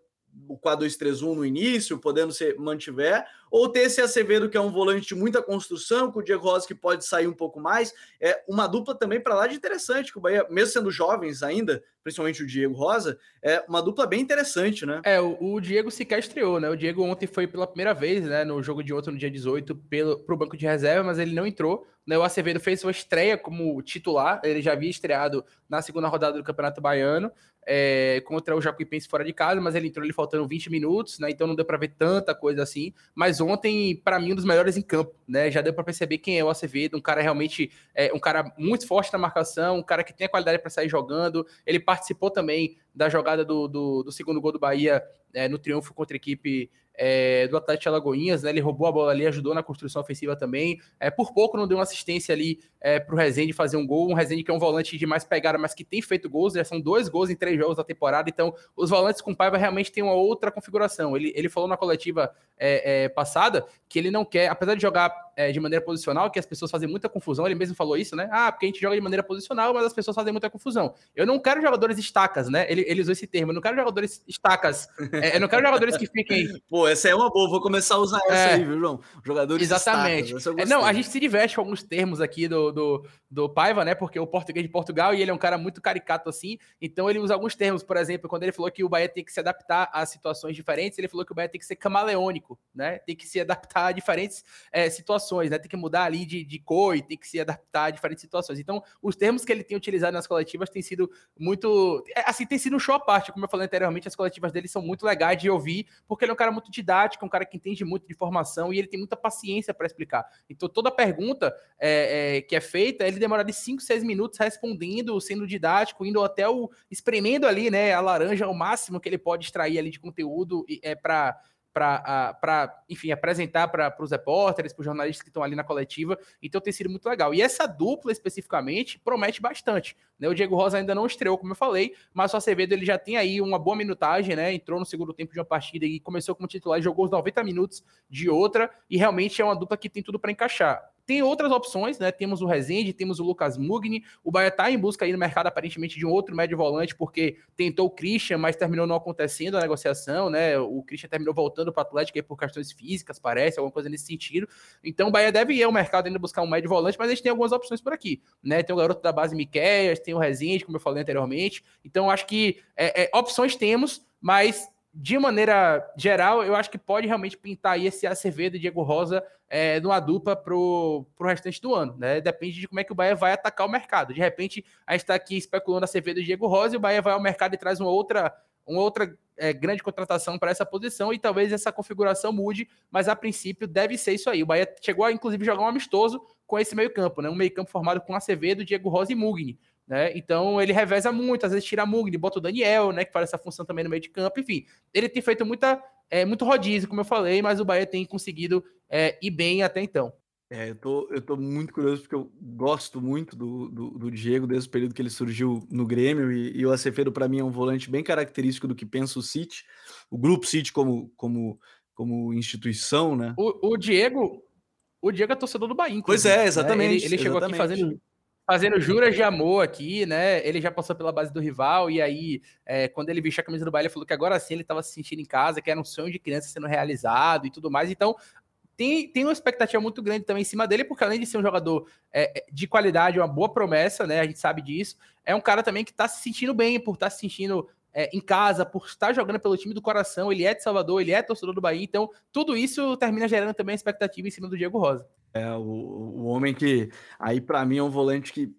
o 4-2-3-1 no início, podendo ser mantiver, ou ter esse Acevedo que é um volante de muita construção, com o Diego Rosa que pode sair um pouco mais, é uma dupla também para lá de interessante, que o Bahia, mesmo sendo jovens ainda, principalmente o Diego Rosa, é uma dupla bem interessante, né? É, o, o Diego sequer estreou, né? O Diego ontem foi pela primeira vez, né, no jogo de ontem, no dia 18, pelo, pro banco de reserva, mas ele não entrou, né? O Acevedo fez sua estreia como titular, ele já havia estreado na segunda rodada do Campeonato Baiano, é, contra o Jacuipense fora de casa, mas ele entrou ali faltando 20 minutos, né? Então não deu para ver tanta coisa assim. Mas ontem, para mim, um dos melhores em campo, né? Já deu para perceber quem é o Acevedo, um cara realmente, é, um cara muito forte na marcação, um cara que tem a qualidade para sair jogando. Ele participou também da jogada do, do, do segundo gol do Bahia é, no triunfo contra a equipe é, do Atlético Alagoinhas, né? Ele roubou a bola ali, ajudou na construção ofensiva também. É, por pouco não deu uma assistência ali é, para o Rezende fazer um gol. Um Rezende que é um volante de mais pegada, mas que tem feito gols, já são dois gols em três jogos da temporada. Então, os volantes com Paiva realmente têm uma outra configuração. Ele, ele falou na coletiva é, é, passada que ele não quer, apesar de jogar é, de maneira posicional, que as pessoas fazem muita confusão, ele mesmo falou isso, né? Ah, porque a gente joga de maneira posicional, mas as pessoas fazem muita confusão. Eu não quero jogadores estacas, né? Ele, ele usou esse termo, eu não quero jogadores estacas, é, eu não quero jogadores que fiquem. Pô, essa é uma boa, vou começar a usar essa é, aí, viu, João? Jogadores Exatamente. Estacas, é, não, a gente se diverte com alguns termos aqui do, do, do Paiva, né? Porque o português de Portugal e ele é um cara muito caricato assim, então ele usa alguns termos, por exemplo, quando ele falou que o Bahia tem que se adaptar a situações diferentes, ele falou que o Bahia tem que ser camaleônico, né? Tem que se adaptar a diferentes é, situações, né? Tem que mudar ali de, de cor e tem que se adaptar a diferentes situações. Então, os termos que ele tem utilizado nas coletivas têm sido muito. É, assim, tem sido um show à parte. Como eu falei anteriormente, as coletivas dele são muito legais de ouvir, porque ele é um cara muito didático, um cara que entende muito de informação e ele tem muita paciência para explicar. Então, toda pergunta é, é, que é feita, ele demora de 5, 6 minutos respondendo, sendo didático, indo até o. espremendo ali, né, a laranja ao máximo que ele pode extrair ali de conteúdo é, para para, enfim, apresentar para os repórteres, para os jornalistas que estão ali na coletiva. Então tem sido muito legal. E essa dupla especificamente promete bastante. Né? O Diego Rosa ainda não estreou, como eu falei, mas o Acevedo ele já tem aí uma boa minutagem, né? Entrou no segundo tempo de uma partida e começou como titular e jogou os 90 minutos de outra. E realmente é uma dupla que tem tudo para encaixar. Tem outras opções, né? Temos o Rezende, temos o Lucas Mugni. O Bahia está em busca aí no mercado, aparentemente, de um outro médio volante, porque tentou o Christian, mas terminou não acontecendo a negociação, né? O Christian terminou voltando para o Atlético por questões físicas, parece, alguma coisa nesse sentido. Então o Bahia deve ir ao mercado ainda buscar um médio volante, mas a gente tem algumas opções por aqui, né? Tem o garoto da base Miquel, tem o Rezende, como eu falei anteriormente. Então acho que é, é, opções temos, mas de maneira geral, eu acho que pode realmente pintar aí esse Acevedo e Diego Rosa é, numa dupla pro, pro restante do ano, né? Depende de como é que o Bahia vai atacar o mercado. De repente, a gente está aqui especulando Acevedo e Diego Rosa e o Bahia vai ao mercado e traz uma outra, uma outra é, grande contratação para essa posição e talvez essa configuração mude, mas a princípio deve ser isso aí. O Bahia chegou a, inclusive, jogar um amistoso com esse meio campo, né? Um meio campo formado com Acevedo, Diego Rosa e Mugni. Né? Então ele reveza muito, às vezes tira a Mugni, bota o Daniel, né, que faz essa função também no meio de campo, enfim. Ele tem feito muita, é, muito rodízio, como eu falei, mas o Bahia tem conseguido é, ir bem até então. É, eu tô, eu tô muito curioso porque eu gosto muito do, do, do Diego desde o período que ele surgiu no Grêmio e, e o Acevedo para mim é um volante bem característico do que pensa o City, o grupo City como, como, como instituição, né? O, o Diego, o Diego é torcedor do Bahia. Pois é, exatamente. Né? Ele, ele, chegou exatamente. aqui fazendo fazendo juras de amor aqui, né? Ele já passou pela base do rival, e aí, é, quando ele vestiu a camisa do Bahia, ele falou que agora sim ele estava se sentindo em casa, que era um sonho de criança sendo realizado e tudo mais. Então, tem, tem uma expectativa muito grande também em cima dele, porque além de ser um jogador é, de qualidade, uma boa promessa, né? A gente sabe disso. É um cara também que está se sentindo bem, por estar tá se sentindo é, em casa, por estar jogando pelo time do coração. Ele é de Salvador, ele é torcedor do Bahia. Então, tudo isso termina gerando também expectativa em cima do Diego Rosa. É, o, o homem que, aí para mim, é um volante que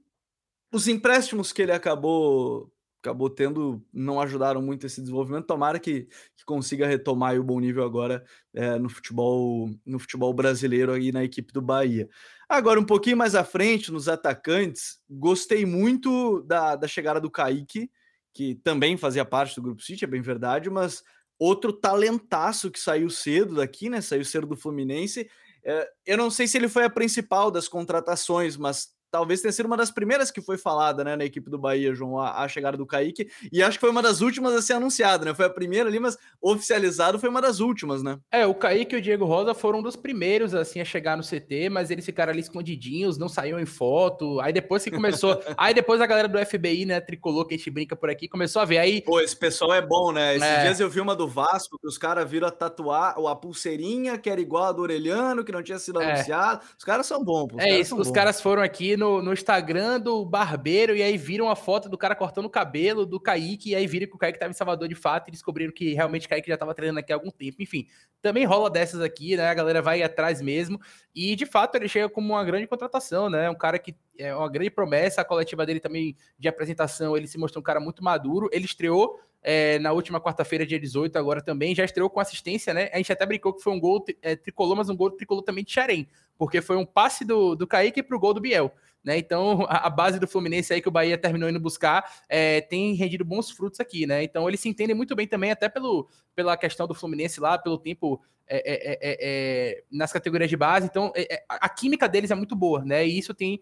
os empréstimos que ele acabou acabou tendo não ajudaram muito esse desenvolvimento. Tomara que, que consiga retomar o bom nível agora é, no futebol no futebol brasileiro aí na equipe do Bahia. Agora, um pouquinho mais à frente, nos atacantes, gostei muito da, da chegada do Kaique, que também fazia parte do Grupo City, é bem verdade, mas outro talentaço que saiu cedo daqui, né? Saiu cedo do Fluminense. É, eu não sei se ele foi a principal das contratações, mas talvez tenha sido uma das primeiras que foi falada, né, na equipe do Bahia, João, a, a, chegada do Kaique, e acho que foi uma das últimas a ser anunciada, né? Foi a primeira ali, mas oficializado foi uma das últimas, né? É, o Kaique e o Diego Rosa foram um dos primeiros, assim, a chegar no CT, mas eles ficaram ali escondidinhos, não saíam em foto, aí depois que começou, aí depois a galera do FBI, né, tricolor, que a gente brinca por aqui, começou a ver, aí... Pô, esse pessoal é bom, né? Esses é... dias eu vi uma do Vasco, que os caras viram a tatuar a pulseirinha, que era igual a do Orelhano, que não tinha sido é. anunciado, os caras são bons, pô, É isso, os bons. caras foram aqui no, no Instagram do barbeiro e aí viram a foto do cara cortando o cabelo do Kaique e aí viram que o Kaique estava em Salvador de fato e descobriram que realmente o Kaique já estava treinando aqui há algum tempo. Enfim, também rola dessas aqui, né? A galera vai atrás mesmo e de fato ele chega como uma grande contratação, né? Um cara que é uma grande promessa, a coletiva dele também de apresentação, ele se mostrou um cara muito maduro. Ele estreou é, na última quarta-feira, dia 18, agora também, já estreou com assistência, né? A gente até brincou que foi um gol é, tricolor, mas um gol tricolor também de Xarém, porque foi um passe do, do Kaique para o gol do Biel. Né? Então, a, base do Fluminense aí que o Bahia terminou indo buscar é, tem rendido bons frutos aqui, né? Então, eles se entendem muito bem também, até pelo, pela questão do Fluminense lá, pelo tempo é, é, é, é nas categorias de base. Então, a química deles é muito boa, né? E isso tem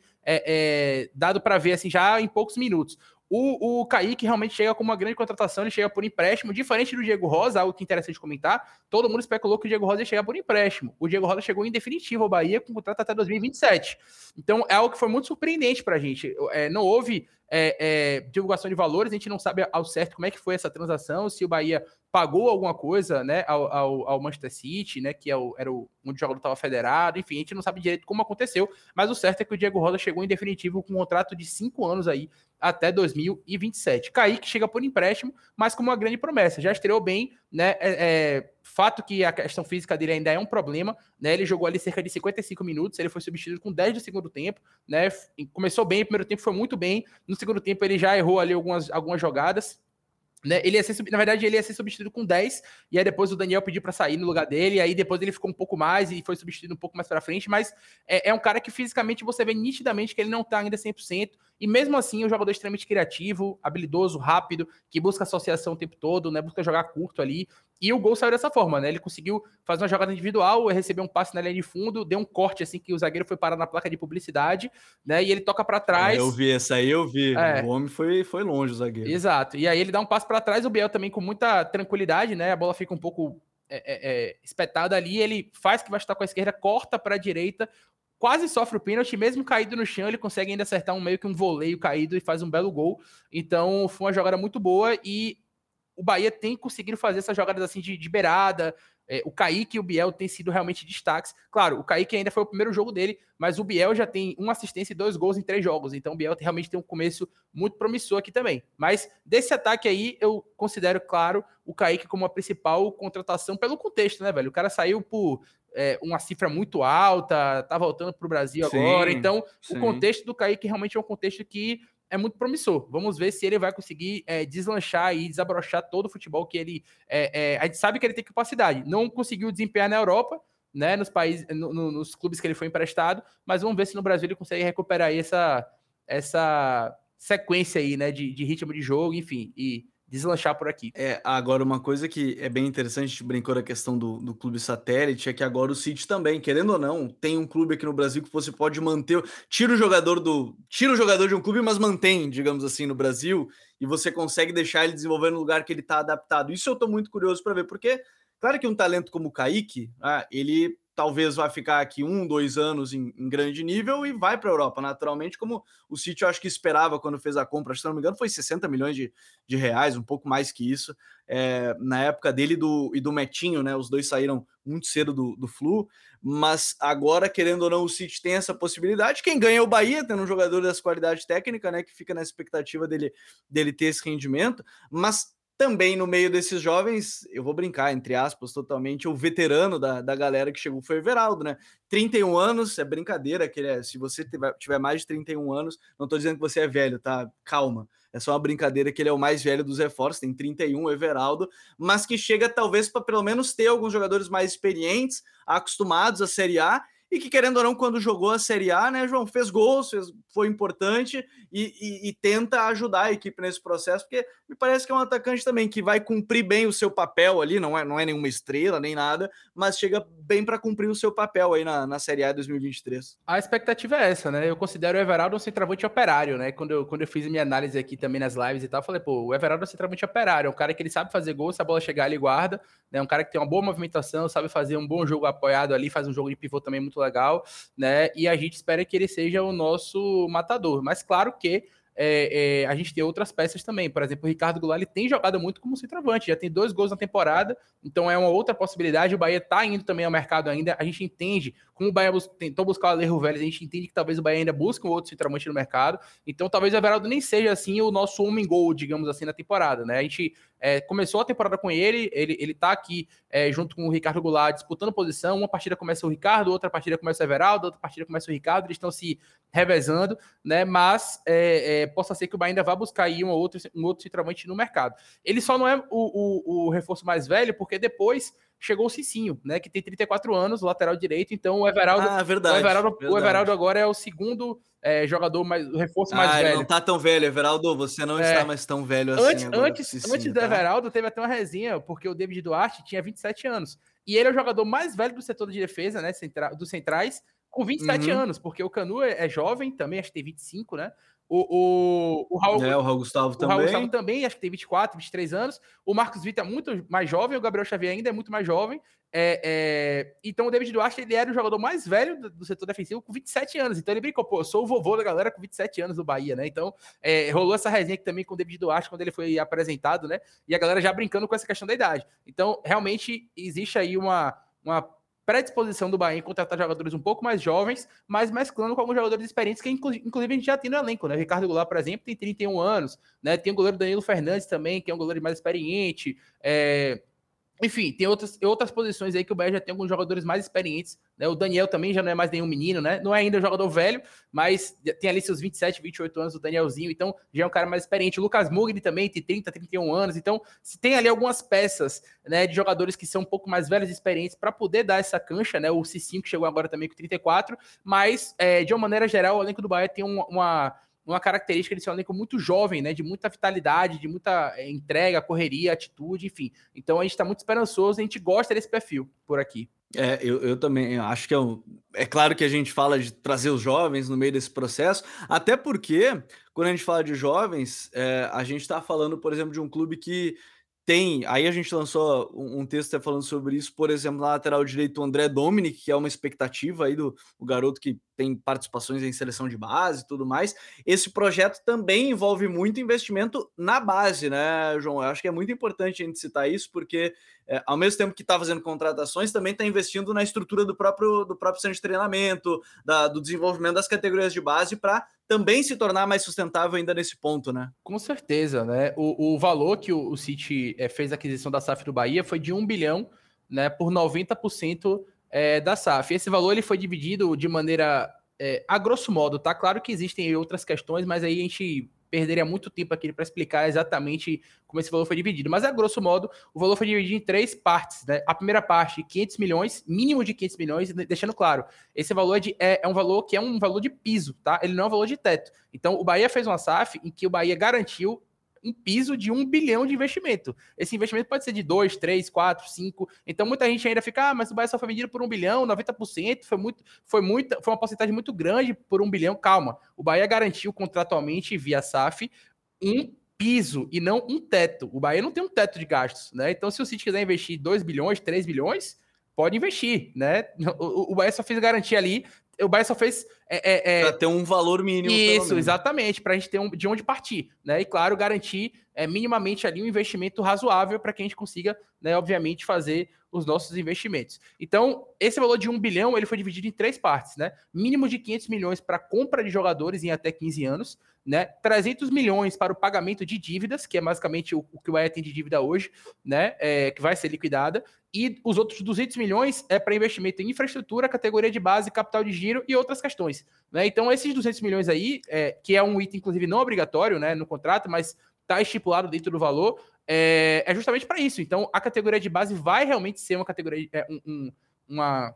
dado para ver assim já em poucos minutos. O, o Kaique realmente chega com uma grande contratação, ele chega por empréstimo, diferente do Diego Rosa, algo que é interessante comentar. Todo mundo especulou que o Diego Rosa ia chegar por empréstimo. O Diego Rosa chegou em definitivo ao Bahia com contrato até 2027. Então é algo que foi muito surpreendente para a gente. É, não houve é, é, divulgação de valores, a gente não sabe ao certo como é que foi essa transação, se o Bahia pagou alguma coisa né, ao, ao, ao Manchester City, né, que é o, era onde o jogador estava federado, enfim, a gente não sabe direito como aconteceu, mas o certo é que o Diego Rosa chegou em definitivo com um contrato de cinco anos aí até 2027. Kaique chega por empréstimo, mas com uma grande promessa. Já estreou bem, né? É, é, fato que a questão física dele ainda é um problema, né? Ele jogou ali cerca de 55 minutos, ele foi substituído com 10 do segundo tempo, né? Começou bem, primeiro tempo foi muito bem, no segundo tempo ele já errou ali algumas, algumas jogadas, né, ele ia ser, na verdade, ele ia ser substituído com 10, e aí depois o Daniel pediu para sair no lugar dele, e aí depois ele ficou um pouco mais e foi substituído um pouco mais para frente, mas é, é, um cara que fisicamente você vê nitidamente que ele não tá ainda 100%, e mesmo assim, um jogador extremamente criativo, habilidoso, rápido, que busca associação o tempo todo, né? Busca jogar curto ali. E o gol saiu dessa forma, né? Ele conseguiu fazer uma jogada individual, receber um passe na linha de fundo, deu um corte assim que o zagueiro foi parar na placa de publicidade, né? E ele toca para trás. Eu vi essa aí, eu vi. É. O homem foi, foi longe, o zagueiro. Exato. E aí ele dá um passe para trás, o Biel também com muita tranquilidade, né? A bola fica um pouco é, é, é espetada ali, ele faz que vai estar com a esquerda, corta para a direita, quase sofre o pênalti, mesmo caído no chão, ele consegue ainda acertar um meio que um voleio caído e faz um belo gol. Então, foi uma jogada muito boa e o Bahia tem conseguido fazer essas jogadas assim de, de beirada. É, o Kaique e o Biel têm sido realmente destaques. Claro, o Kaique ainda foi o primeiro jogo dele, mas o Biel já tem uma assistência e dois gols em três jogos. Então o Biel realmente tem um começo muito promissor aqui também. Mas desse ataque aí, eu considero, claro, o Kaique como a principal contratação pelo contexto, né, velho? O cara saiu por é, uma cifra muito alta, tá voltando para o Brasil sim, agora. Então, sim. o contexto do Kaique realmente é um contexto que é muito promissor. Vamos ver se ele vai conseguir é, deslanchar e desabrochar todo o futebol que ele. É, é, a gente sabe que ele tem capacidade. Não conseguiu desempenhar na Europa, né? Nos países, no, no, nos clubes que ele foi emprestado, mas vamos ver se no Brasil ele consegue recuperar essa, essa sequência aí, né? De, de ritmo de jogo, enfim. E deslanchar por aqui. É, agora uma coisa que é bem interessante, a gente brincou da questão do, do clube satélite, é que agora o City também, querendo ou não, tem um clube aqui no Brasil que você pode manter, tira o jogador do, tira o jogador de um clube, mas mantém, digamos assim, no Brasil, e você consegue deixar ele desenvolver no lugar que ele está adaptado. Isso eu estou muito curioso para ver, porque claro que um talento como o Kaique, ah, ele talvez vai ficar aqui um, dois anos em, em grande nível e vai para a Europa, naturalmente, como o City eu acho que esperava quando fez a compra, se não me engano, foi 60 milhões de, de reais, um pouco mais que isso, é, na época dele do, e do Metinho, né? Os dois saíram muito cedo do, do Flu, mas agora, querendo ou não, o City tem essa possibilidade. Quem ganha é o Bahia, tendo um jogador dessa qualidade técnica, né? Que fica na expectativa dele, dele ter esse rendimento, mas também no meio desses jovens, eu vou brincar, entre aspas, totalmente, o veterano da, da galera que chegou foi o Everaldo, né? 31 anos, é brincadeira, que é, se você tiver, tiver mais de 31 anos, não tô dizendo que você é velho, tá? Calma. É só uma brincadeira que ele é o mais velho dos reforços, tem 31, o Everaldo, mas que chega talvez para pelo menos ter alguns jogadores mais experientes, acostumados à Série A e que, querendo ou não, quando jogou a Série A, né, João, fez gols, fez, foi importante e, e, e, tenta ajudar a equipe nesse processo, porque me parece que é um atacante também que vai cumprir bem o seu papel ali, não é, não é nenhuma estrela nem nada, mas chega bem para cumprir o seu papel aí na, na Série A 2023. A expectativa é essa, né? Eu considero o Everaldo um centroavante operário, né? Quando eu, quando eu fiz minha análise aqui também nas lives e tal, falei, pô, o Everaldo é um centroavante operário, é um cara que ele sabe fazer gol, se a bola chegar, ele guarda, né? Um cara que tem uma boa movimentação, sabe fazer um bom jogo apoiado ali, faz um jogo de pivô também muito legal, né? E a gente espera que ele seja o nosso matador. Mas claro que é, é, a gente tem outras peças também. Por exemplo, o Ricardo Goulart ele tem jogado muito como centroavante, já tem dois gols na temporada, então é uma outra possibilidade. O Bahia está indo também ao mercado ainda. A gente entende, como o Bahia bus tentou buscar o Alejo Vélez, a gente entende que talvez o Bahia ainda busque um outro centroavante no mercado. Então talvez o Everaldo nem seja assim o nosso homem gol, digamos assim, na temporada. Né? A gente é, começou a temporada com ele, ele, ele tá aqui é, junto com o Ricardo Goulart disputando posição. Uma partida começa o Ricardo, outra partida começa o Everaldo, outra partida começa o Ricardo, eles estão se revezando, né? Mas é, é, possa ser que o Bahia ainda vá buscar aí um outro, um outro centroavante no mercado. Ele só não é o, o, o reforço mais velho, porque depois chegou o Cicinho, né? Que tem 34 anos, lateral direito. Então o Everaldo, ah, verdade, o, Everaldo verdade. o Everaldo agora é o segundo é, jogador mais, o reforço mais ah, velho. não tá tão velho, Everaldo, você não é. está mais tão velho assim. Antes, agora, antes, Cicinho, antes do tá? Everaldo, teve até uma resenha, porque o David Duarte tinha 27 anos. E ele é o jogador mais velho do setor de defesa, né? Centra, dos centrais, com 27 uhum. anos, porque o Canu é, é jovem também, acho que tem 25, né? O, o, o, Raul, é, o Raul Gustavo o também. Raul Gustavo também, acho que tem 24, 23 anos. O Marcos Vitor é muito mais jovem, o Gabriel Xavier ainda é muito mais jovem. É, é... Então o David Duarte ele era o jogador mais velho do, do, setor defensivo com 27 anos. Então ele brincou, pô, eu sou o vovô da galera com 27 anos do Bahia, né? Então é, rolou essa resenha aqui também com o David Duarte quando ele foi apresentado, né? E a galera já brincando com essa questão da idade. Então realmente existe aí uma, uma predisposição do Bahia em contratar jogadores um pouco mais jovens, mas mesclando com alguns jogadores experientes que, inclusive, a gente já tem no elenco, né? Ricardo Goulart, por exemplo, tem 31 anos, né? Tem o goleiro Danilo Fernandes também, que é um goleiro mais experiente. É... Enfim, tem outras, outras posições aí que o Bahia já tem alguns jogadores mais experientes. Né? O Daniel também já não é mais nenhum menino, né? Não é ainda jogador velho, mas tem ali seus 27, 28 anos o Danielzinho, então já é um cara mais experiente. O Lucas Mugni também tem 30, 31 anos. Então, se tem ali algumas peças né, de jogadores que são um pouco mais velhos e experientes para poder dar essa cancha, né? O C5 que chegou agora também com 34, mas é, de uma maneira geral, o elenco do Bahia tem uma, uma uma característica de ser um elenco muito jovem, né? De muita vitalidade, de muita eh, entrega, correria, atitude, enfim. Então a gente está muito esperançoso, a gente gosta desse perfil por aqui. É, eu, eu também acho que é, um, é claro que a gente fala de trazer os jovens no meio desse processo, até porque quando a gente fala de jovens, é, a gente está falando, por exemplo, de um clube que tem, aí a gente lançou um, um texto falando sobre isso, por exemplo, na lateral direito, o André Dominic, que é uma expectativa aí do o garoto que tem participações em seleção de base e tudo mais. Esse projeto também envolve muito investimento na base, né, João? Eu acho que é muito importante a gente citar isso, porque é, ao mesmo tempo que está fazendo contratações, também está investindo na estrutura do próprio, do próprio centro de treinamento, da, do desenvolvimento das categorias de base para também se tornar mais sustentável ainda nesse ponto, né? Com certeza, né? O, o valor que o, o City é, fez a aquisição da SAF do Bahia foi de 1 bilhão, né, por 90% é, da SAF. Esse valor ele foi dividido de maneira, é, a grosso modo, tá? Claro que existem outras questões, mas aí a gente perderia muito tempo aqui para explicar exatamente como esse valor foi dividido. Mas, a grosso modo, o valor foi dividido em três partes. Né? A primeira parte, 500 milhões, mínimo de 500 milhões, deixando claro, esse valor é, de, é, é, um valor que é um valor de piso, tá? Ele não é um valor de teto. Então, o Bahia fez uma SAF em que o Bahia garantiu um piso de um bilhão de investimento. Esse investimento pode ser de 2, 3, 4, 5. Então muita gente ainda fica, ah, mas o Bahia só foi vendido por um bilhão, 90%, foi muito, foi muito, foi uma porcentagem muito grande por um bilhão. Calma. O Bahia garantiu contratualmente via SAF um piso e não um teto. O Bahia não tem um teto de gastos, né? Então, se o City quiser investir 2 bilhões, 3 bilhões, pode investir, né? O, o Bahia só fez garantia ali o Bahia só fez. É, é, é para ter um valor mínimo. Isso, exatamente, para a gente ter um, de onde partir. Né? E, claro, garantir é, minimamente ali um investimento razoável para que a gente consiga, né, obviamente, fazer os nossos investimentos. Então, esse valor de um bilhão ele foi dividido em três partes, né? Mínimo de 500 milhões para compra de jogadores em até 15 anos, né? 300 milhões para o pagamento de dívidas, que é basicamente o, o que o Bahia tem de dívida hoje, né? É, que vai ser liquidada. E os outros 200 milhões é para investimento em infraestrutura, categoria de base, capital de giro e outras questões. Né? Então, esses 200 milhões aí, é, que é um item, inclusive, não obrigatório né, no contrato, mas está estipulado dentro do valor, é, é justamente para isso. Então, a categoria de base vai realmente ser uma categoria, é, um, um, uma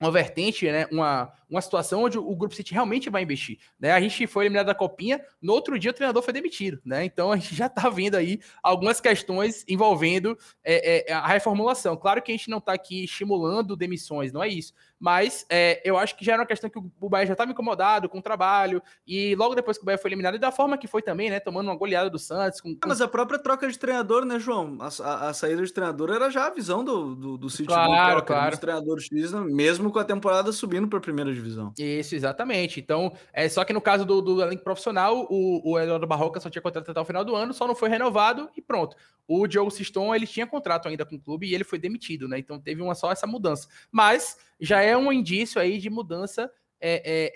uma vertente, né, uma, uma situação onde o Grupo City realmente vai investir. Né? A gente foi eliminado da Copinha, no outro dia o treinador foi demitido. Né? Então a gente já está vendo aí algumas questões envolvendo é, é, a reformulação. Claro que a gente não está aqui estimulando demissões, não é isso. Mas é, eu acho que já era uma questão que o Bahia já estava incomodado com o trabalho, e logo depois que o Bahia foi eliminado, e da forma que foi também, né? Tomando uma goleada do Santos. Com, com... Mas a própria troca de treinador, né, João? A, a, a saída de treinador era já a visão do, do, do City. Claro, claro. treinador X, mesmo com a temporada subindo para a primeira divisão. Isso, exatamente. Então, é só que no caso do, do elenco profissional, o, o Eduardo Barroca só tinha contrato até o final do ano, só não foi renovado e pronto. O Diogo Siston, ele tinha contrato ainda com o clube e ele foi demitido, né? Então teve uma só essa mudança. Mas já é um indício aí de mudança é, é,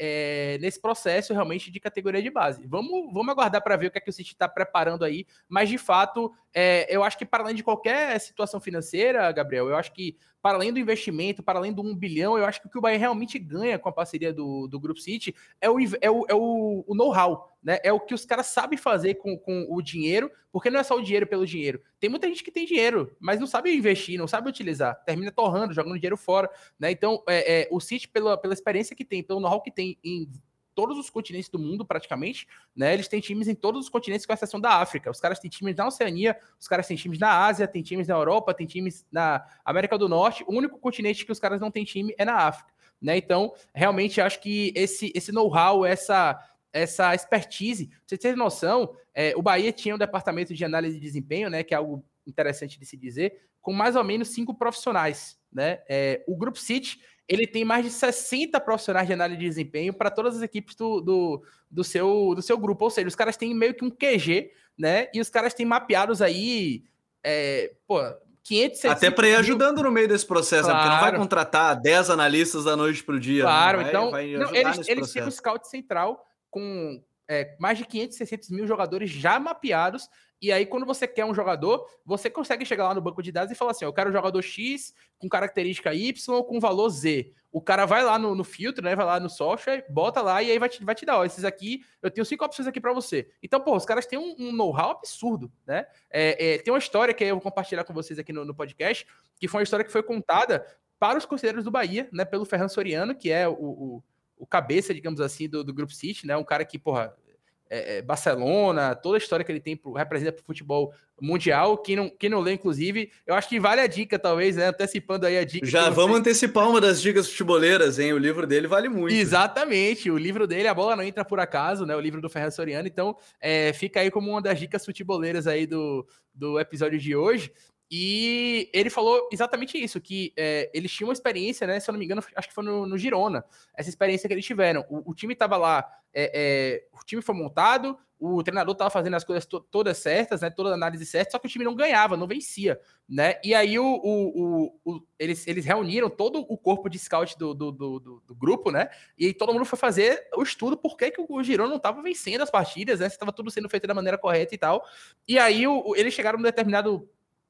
é, nesse processo realmente de categoria de base. Vamos, vamos aguardar para ver o que, é que o City está preparando aí, mas de fato, é, eu acho que para além de qualquer situação financeira, Gabriel, eu acho que para além do investimento, para além do 1 bilhão, eu acho que o que o Bahia realmente ganha com a parceria do, do Group City é o, é o, é o, o know-how, né? É o que os caras sabem fazer com, com o dinheiro, porque não é só o dinheiro pelo dinheiro. Tem muita gente que tem dinheiro, mas não sabe investir, não sabe utilizar, termina torrando, jogando dinheiro fora, né? Então, é, é o City, pela, pela experiência que tem, pelo know-how que tem em todos os continentes do mundo, praticamente, né? Eles têm times em todos os continentes, com exceção da África. Os caras têm times na Oceania, os caras têm times na Ásia, têm times na Europa, têm times na América do Norte. O único continente que os caras não têm time é na África, né? Então, realmente acho que esse, esse know-how, essa essa expertise. Pra você ter noção, é, o Bahia tinha um departamento de análise de desempenho, né? Que é algo interessante de se dizer, com mais ou menos cinco profissionais, né? É, o Grupo City ele tem mais de 60 profissionais de análise de desempenho para todas as equipes do, do, do, seu, do seu grupo. Ou seja, os caras têm meio que um QG, né? E os caras têm mapeados aí, é, pô, 500, Até para ir ajudando no meio desse processo, claro. né? porque não vai contratar 10 analistas da noite para o dia. Claro, vai, então vai não, eles, eles têm um scout central com é, mais de 500, 600 mil jogadores já mapeados e aí, quando você quer um jogador, você consegue chegar lá no banco de dados e falar assim: eu quero um jogador X com característica Y com valor Z. O cara vai lá no, no, filtro, né? Vai lá no software, bota lá e aí vai te, vai te dar: ó, esses aqui, eu tenho cinco opções aqui para você. Então, pô, os caras têm um, um know-how absurdo, né? É, é, tem uma história que eu vou compartilhar com vocês aqui no, no, podcast, que foi uma história que foi contada para os conselheiros do Bahia, né? Pelo Ferran Soriano, que é o, o, o cabeça, digamos assim, do, do Group City, né? Um cara que, porra, é, é, Barcelona, toda a história que ele tem pro, representa para o futebol mundial. Quem não, quem não lê, inclusive, eu acho que vale a dica, talvez, né? Antecipando aí a dica. Já vamos antecipar uma das dicas futeboleiras, hein? O livro dele vale muito. Exatamente, o livro dele, A Bola Não Entra Por Acaso, né? O livro do Ferran Soriano. Então, é, fica aí como uma das dicas futeboleiras aí do, do episódio de hoje. E ele falou exatamente isso, que é, eles tinham uma experiência, né? Se eu não me engano, acho que foi no, no Girona, essa experiência que eles tiveram. O, o time estava lá, é, é, o time foi montado, o treinador estava fazendo as coisas to todas certas, né? Toda a análise certa, só que o time não ganhava, não vencia, né? E aí o, o, o, eles, eles reuniram todo o corpo de scout do, do, do, do, grupo, né? E todo mundo foi fazer o estudo por que, que o Girona não estava vencendo as partidas, né? Se estava tudo sendo feito da maneira correta e tal. E aí eles chegaram num determinado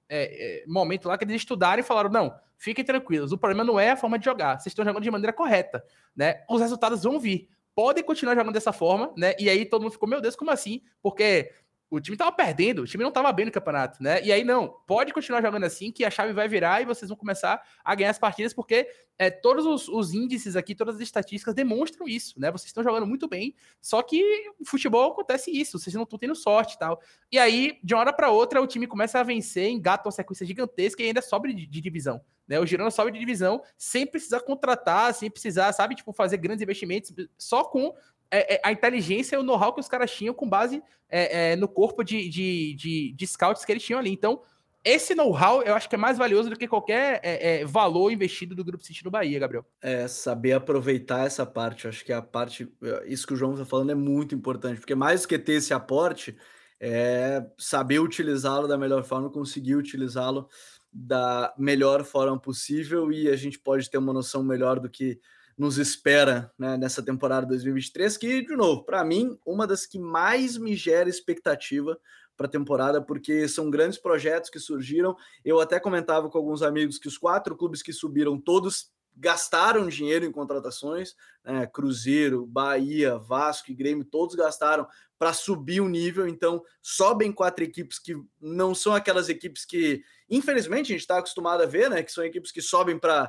é, é, momento lá que eles estudaram e falaram: não, fiquem tranquilos, o problema não é a forma de jogar, vocês estão jogando de maneira correta, né? Os resultados vão vir. Podem continuar jogando dessa forma, né? E aí todo mundo ficou, meu Deus, como assim? Porque o time tava perdendo, o time não tava bem no campeonato, né? E aí, não, pode continuar jogando assim, que a chave vai virar e vocês vão começar a ganhar as partidas, porque é, todos os, os, índices aqui, todas as estatísticas demonstram isso, né? Vocês estão jogando muito bem, só que no futebol acontece isso, vocês não estão tendo sorte e tal. E aí, de uma hora para outra, o time começa a vencer, engata uma sequência gigantesca e ainda sobe de, de divisão. Né, o Girona sobe de divisão sem precisar contratar, sem precisar, sabe, tipo, fazer grandes investimentos, só com é, é, a inteligência e o know-how que os caras tinham com base é, é, no corpo de, de, de, de, scouts que eles tinham ali. Então, esse know-how eu acho que é mais valioso do que qualquer é, é, valor investido do Grupo City no Bahia, Gabriel. É, saber aproveitar essa parte. Eu acho que a parte. Isso que o João está falando é muito importante, porque mais que ter esse aporte, é saber utilizá-lo da melhor forma, conseguir utilizá-lo da melhor forma possível e a gente pode ter uma noção melhor do que nos espera né, nessa temporada 2023, que, de novo, para mim, uma das que mais me gera expectativa para a temporada, porque são grandes projetos que surgiram. Eu até comentava com alguns amigos que os quatro clubes que subiram, todos gastaram dinheiro em contratações, né? Cruzeiro, Bahia, Vasco e Grêmio, todos gastaram para subir o nível. Então, sobem quatro equipes que não são aquelas equipes que, infelizmente, a gente está acostumado a ver, né? Que são equipes que sobem para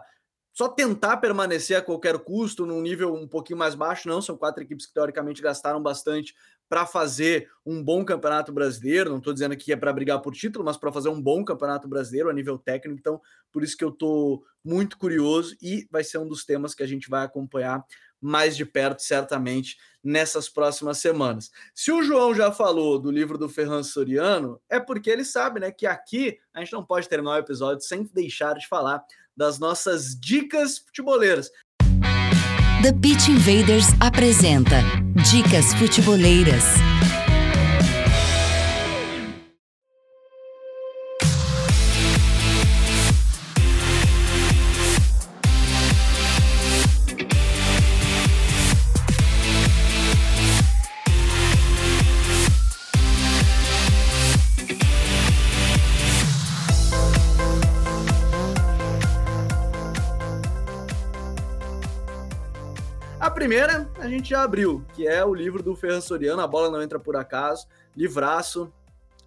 só tentar permanecer a qualquer custo num nível um pouquinho mais baixo, não. São quatro equipes que teoricamente gastaram bastante para fazer um bom campeonato brasileiro. Não estou dizendo que é para brigar por título, mas para fazer um bom campeonato brasileiro a nível técnico. Então, por isso que eu estou muito curioso e vai ser um dos temas que a gente vai acompanhar mais de perto, certamente, nessas próximas semanas. Se o João já falou do livro do Ferran Soriano, é porque ele sabe, né, que aqui a gente não pode terminar o episódio sem deixar de falar das nossas dicas futeboleiras. The Pitch Invaders apresenta Dicas Futeboleiras. Primeira a gente já abriu, que é o livro do Ferran Soriano, A Bola Não Entra Por Acaso, livraço.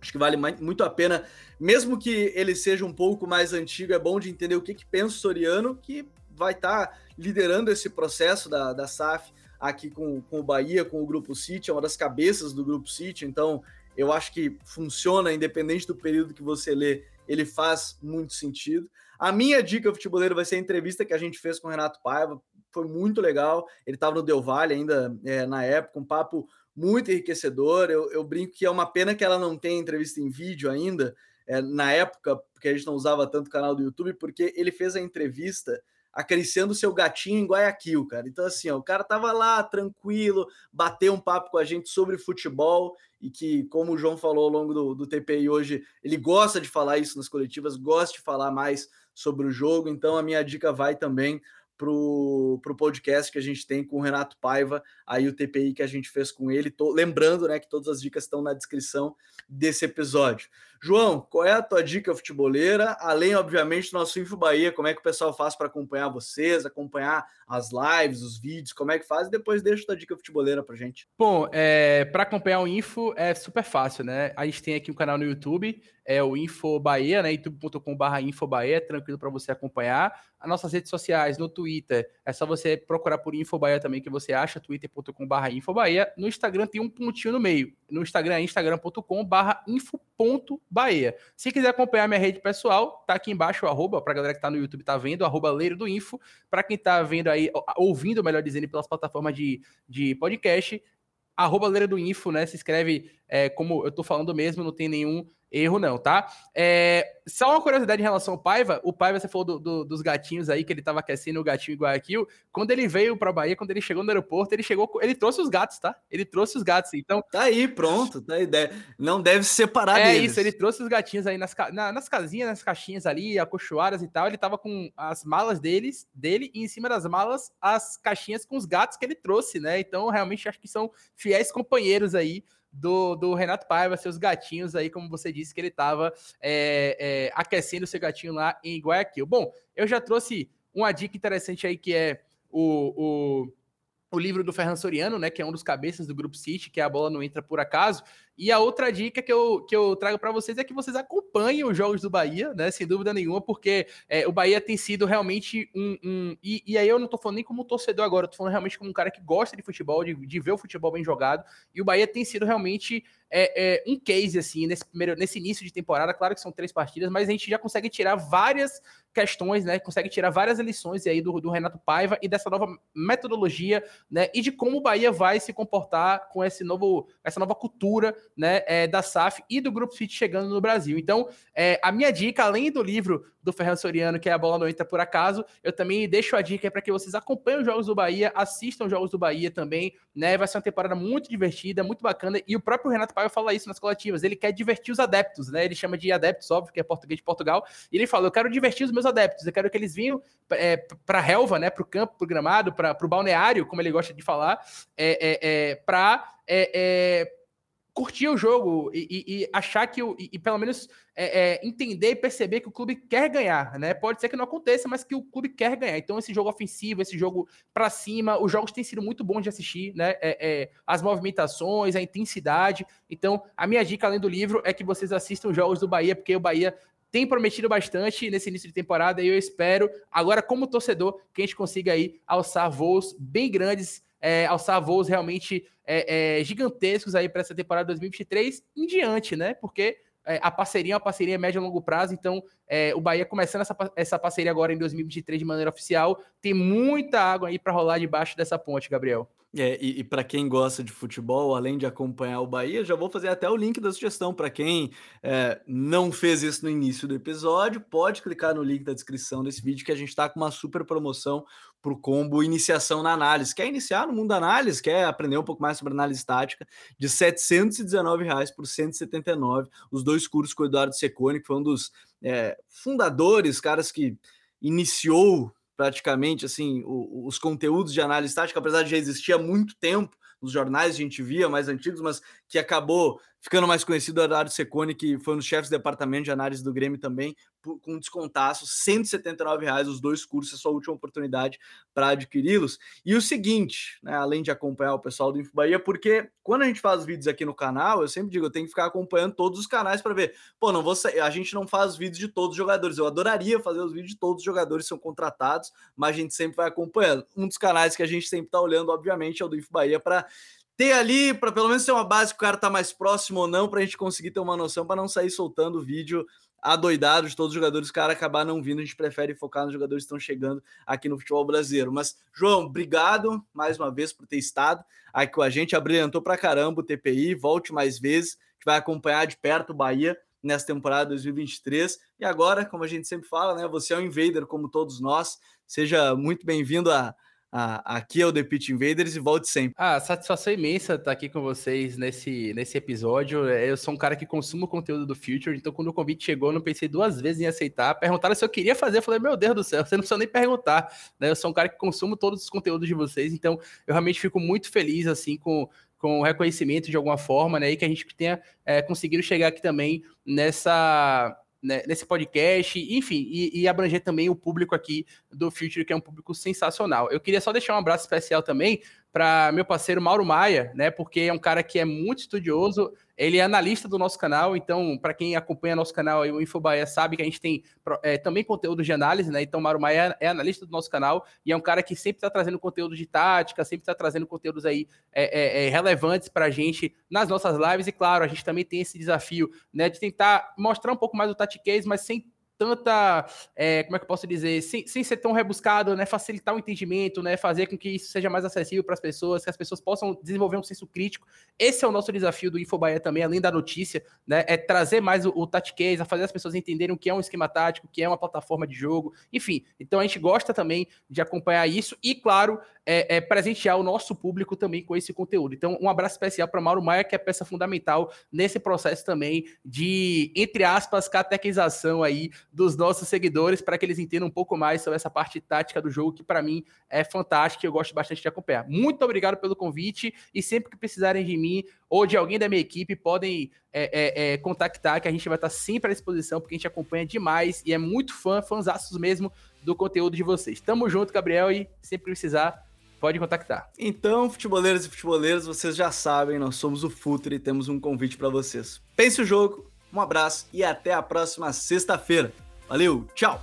Acho que vale muito a pena, mesmo que ele seja um pouco mais antigo, é bom de entender o que, que pensa o Soriano, que vai estar tá liderando esse processo da, da SAF aqui com, com o Bahia, com o Grupo City, é uma das cabeças do Grupo City, então eu acho que funciona, independente do período que você lê, ele faz muito sentido. A minha dica futeboleira vai ser a entrevista que a gente fez com o Renato Paiva, foi muito legal. Ele estava no Del Valle ainda é, na época, um papo muito enriquecedor. Eu, eu, brinco que é uma pena que ela não tenha entrevista em vídeo ainda, é, na época, porque a gente não usava tanto o canal do YouTube, porque ele fez a entrevista acariciando seu gatinho em Guayaquil, cara. Então, assim, ó, o cara tava lá tranquilo, bateu um papo com a gente sobre futebol e que, como o João falou ao longo do, do TPI hoje, ele gosta de falar isso nas coletivas, gosta de falar mais sobre o jogo. Então, a minha dica vai também para o podcast que a gente tem com o Renato Paiva, aí o TPI que a gente fez com ele. Tô, lembrando né, que todas as dicas estão na descrição desse episódio. João, qual é a tua dica futeboleira? Além, obviamente, do nosso Info Bahia, como é que o pessoal faz para acompanhar vocês, acompanhar as lives, os vídeos, como é que faz? E depois deixa a tua dica futeboleira para gente. Bom, é, para acompanhar o Info é super fácil, né? A gente tem aqui um canal no YouTube, é o Info Bahia, né? youtube.com.br Info Bahia, tranquilo para você acompanhar. As nossas redes sociais, no Twitter, é só você procurar por Info Bahia também que você acha, twitter.com.br Info Bahia. No Instagram tem um pontinho no meio. No Instagram é instagram.com.br info.bahia. Se quiser acompanhar minha rede pessoal, tá aqui embaixo o arroba, pra galera que tá no YouTube tá vendo, arroba Leiro do Info. Pra quem tá vendo aí, ouvindo, melhor dizendo, pelas plataformas de, de podcast, arroba Leira do Info, né? Se inscreve é, como eu tô falando mesmo, não tem nenhum erro não, tá? É, só uma curiosidade em relação ao Paiva, o Paiva, você falou do, do, dos gatinhos aí, que ele tava aquecendo o gatinho em Guayaquil, quando ele veio pra Bahia, quando ele chegou no aeroporto, ele chegou, ele trouxe os gatos, tá? Ele trouxe os gatos, então... Tá aí, pronto, tá aí, não deve se separar É deles. isso, ele trouxe os gatinhos aí nas, na, nas casinhas, nas caixinhas ali, acolchoadas e tal, ele tava com as malas deles, dele, e em cima das malas, as caixinhas com os gatos que ele trouxe, né? Então, realmente, acho que são fiéis companheiros aí do, do Renato Paiva, seus gatinhos aí, como você disse que ele estava é, é, aquecendo seu gatinho lá em Guayaquil. Bom, eu já trouxe uma dica interessante aí que é o, o, o livro do Ferran Soriano, né, que é um dos cabeças do Grupo City, que é a bola não entra por acaso. E a outra dica que eu, que eu trago para vocês é que vocês acompanhem os jogos do Bahia, né? Sem dúvida nenhuma, porque é, o Bahia tem sido realmente um. um e, e, aí eu não tô falando nem como torcedor agora, eu tô falando realmente como um cara que gosta de futebol, de, de ver o futebol bem jogado. E o Bahia tem sido realmente é, é, um case, assim, nesse, primeiro, nesse início de temporada. Claro que são três partidas, mas a gente já consegue tirar várias questões, né? Consegue tirar várias lições aí do, do Renato Paiva e dessa nova metodologia, né? E de como o Bahia vai se comportar com esse novo, essa nova cultura né, é, da SAF e do Grupo Fit chegando no Brasil. Então, é, a minha dica, além do livro do Ferran Soriano, que é A Bola Não Entra Por Acaso, eu também deixo a dica para que vocês acompanhem os jogos do Bahia, assistam os jogos do Bahia também, né? Vai ser uma temporada muito divertida, muito bacana, e o próprio Renato Paiva fala isso nas coletivas, ele quer divertir os adeptos, né? Ele chama de adeptos, óbvio, que é português de Portugal, e ele fala, eu quero divertir os meus adeptos, eu quero que eles venham é, para a relva, né? Para o campo, para o gramado, para o balneário, como ele gosta de falar, é, é, é para é, é curtir o jogo e, e, e achar que o, e, e pelo menos é, é, entender e perceber que o clube quer ganhar, né? Pode ser que não aconteça, mas que o clube quer ganhar. Então esse jogo ofensivo, esse jogo para cima, os jogos têm sido muito bons de assistir, né? É, é, as movimentações, a intensidade. Então a minha dica além do livro é que vocês assistam os jogos do Bahia, porque o Bahia tem prometido bastante nesse início de temporada e eu espero, agora como torcedor, que a gente consiga aí alçar voos bem grandes, é, alçar voos realmente é, é, gigantescos aí para essa temporada 2023 em diante, né? Porque é, a parceria é uma parceria médio e longo prazo, então é, o Bahia começando essa, essa parceria agora em 2023 de maneira oficial, tem muita água aí para rolar debaixo dessa ponte, Gabriel. É, e, e para quem gosta de futebol, além de acompanhar o Bahia, já vou fazer até o link da sugestão. Para quem é, não fez isso no início do episódio, pode clicar no link da descrição desse vídeo que a gente está com uma super promoção para o combo Iniciação na Análise. Quer iniciar no mundo da análise, quer aprender um pouco mais sobre análise tática, de 719 reais por 179, os dois cursos com o Eduardo Secone, que foi um dos é, fundadores, caras que iniciou praticamente assim o, os conteúdos de análise tática, apesar de já existir há muito tempo nos jornais, a gente via mais antigos, mas que acabou ficando mais conhecido o Eduardo Secone, que foi um dos chefes do departamento de análise do Grêmio também, com descontaço, 179 reais os dois cursos, é sua última oportunidade para adquiri-los. E o seguinte, né, além de acompanhar o pessoal do Info Bahia, porque quando a gente faz vídeos aqui no canal, eu sempre digo, eu tenho que ficar acompanhando todos os canais para ver. Pô, não vou a gente não faz vídeos de todos os jogadores. Eu adoraria fazer os vídeos de todos os jogadores que são contratados, mas a gente sempre vai acompanhando. Um dos canais que a gente sempre está olhando, obviamente, é o do Info Bahia para ter ali, para pelo menos ter uma base que o cara tá mais próximo ou não, para a gente conseguir ter uma noção, para não sair soltando vídeo adoidado de todos os jogadores, o cara acabar não vindo, a gente prefere focar nos jogadores que estão chegando aqui no futebol brasileiro. Mas, João, obrigado mais uma vez por ter estado aqui com a gente, abrilhantou pra caramba o TPI, volte mais vezes, gente vai acompanhar de perto o Bahia nessa temporada 2023. E agora, como a gente sempre fala, né, você é um invader como todos nós, seja muito bem-vindo a aqui é o The Pitch Invaders e volte sempre. Ah, satisfação imensa estar aqui com vocês nesse, nesse episódio. É, eu sou um cara que consumo conteúdo do Future, então quando o convite chegou, eu não pensei duas vezes em aceitar. Perguntaram se eu queria fazer, eu falei, meu Deus do céu, você não precisa nem perguntar. Né? Eu sou um cara que consumo todos os conteúdos de vocês, então eu realmente fico muito feliz assim com, com o reconhecimento de alguma forma, né? E que a gente tenha é, conseguido chegar aqui também nessa né, nesse podcast, enfim, e, e, abranger também o público aqui do Future, que é um público sensacional. Eu queria só deixar um abraço especial também para meu parceiro Mauro Maia, né? Porque é um cara que é muito estudioso, ele é analista do nosso canal, então, para quem acompanha nosso canal aí, o Infobaia sabe que a gente tem é, também conteúdo de análise, né? Então, Mauro Maia é, analista do nosso canal e é um cara que sempre está trazendo conteúdo de tática, sempre está trazendo conteúdos aí é, é, é relevantes para a gente nas nossas lives. E claro, a gente também tem esse desafio, né, de tentar mostrar um pouco mais o Tactics, mas sem tanta, é, como é que eu posso dizer, sem, sem ser tão rebuscado, né, facilitar o entendimento, né, fazer com que isso seja mais acessível para as pessoas, que as pessoas possam desenvolver um senso crítico. Esse é o nosso desafio do Infobaia também, além da notícia, né, é trazer mais o, o a fazer as pessoas entenderem o que é um esquema tático, o que é uma plataforma de jogo, enfim. Então a gente gosta também de acompanhar isso e, claro, é, é, presentear o nosso público também com esse conteúdo. Então, um abraço especial para Mauro Maia, que é peça fundamental nesse processo também de, entre aspas, catequização aí dos nossos seguidores, para que eles entendam um pouco mais sobre essa parte tática do jogo, que para mim é fantástica e eu gosto bastante de acompanhar. Muito obrigado pelo convite e sempre que precisarem de mim ou de alguém da minha equipe, podem é, é, é contactar, que a gente vai estar sempre à disposição, porque a gente acompanha demais e é muito fã, fãzaços mesmo do conteúdo de vocês. Tamo junto, Gabriel, e sempre precisar, pode contactar. Então, futeboleiros e futeboleiras, vocês já sabem, nós somos o Futre e temos um convite para vocês. Pense o jogo, um abraço e até a próxima sexta-feira. Valeu, tchau!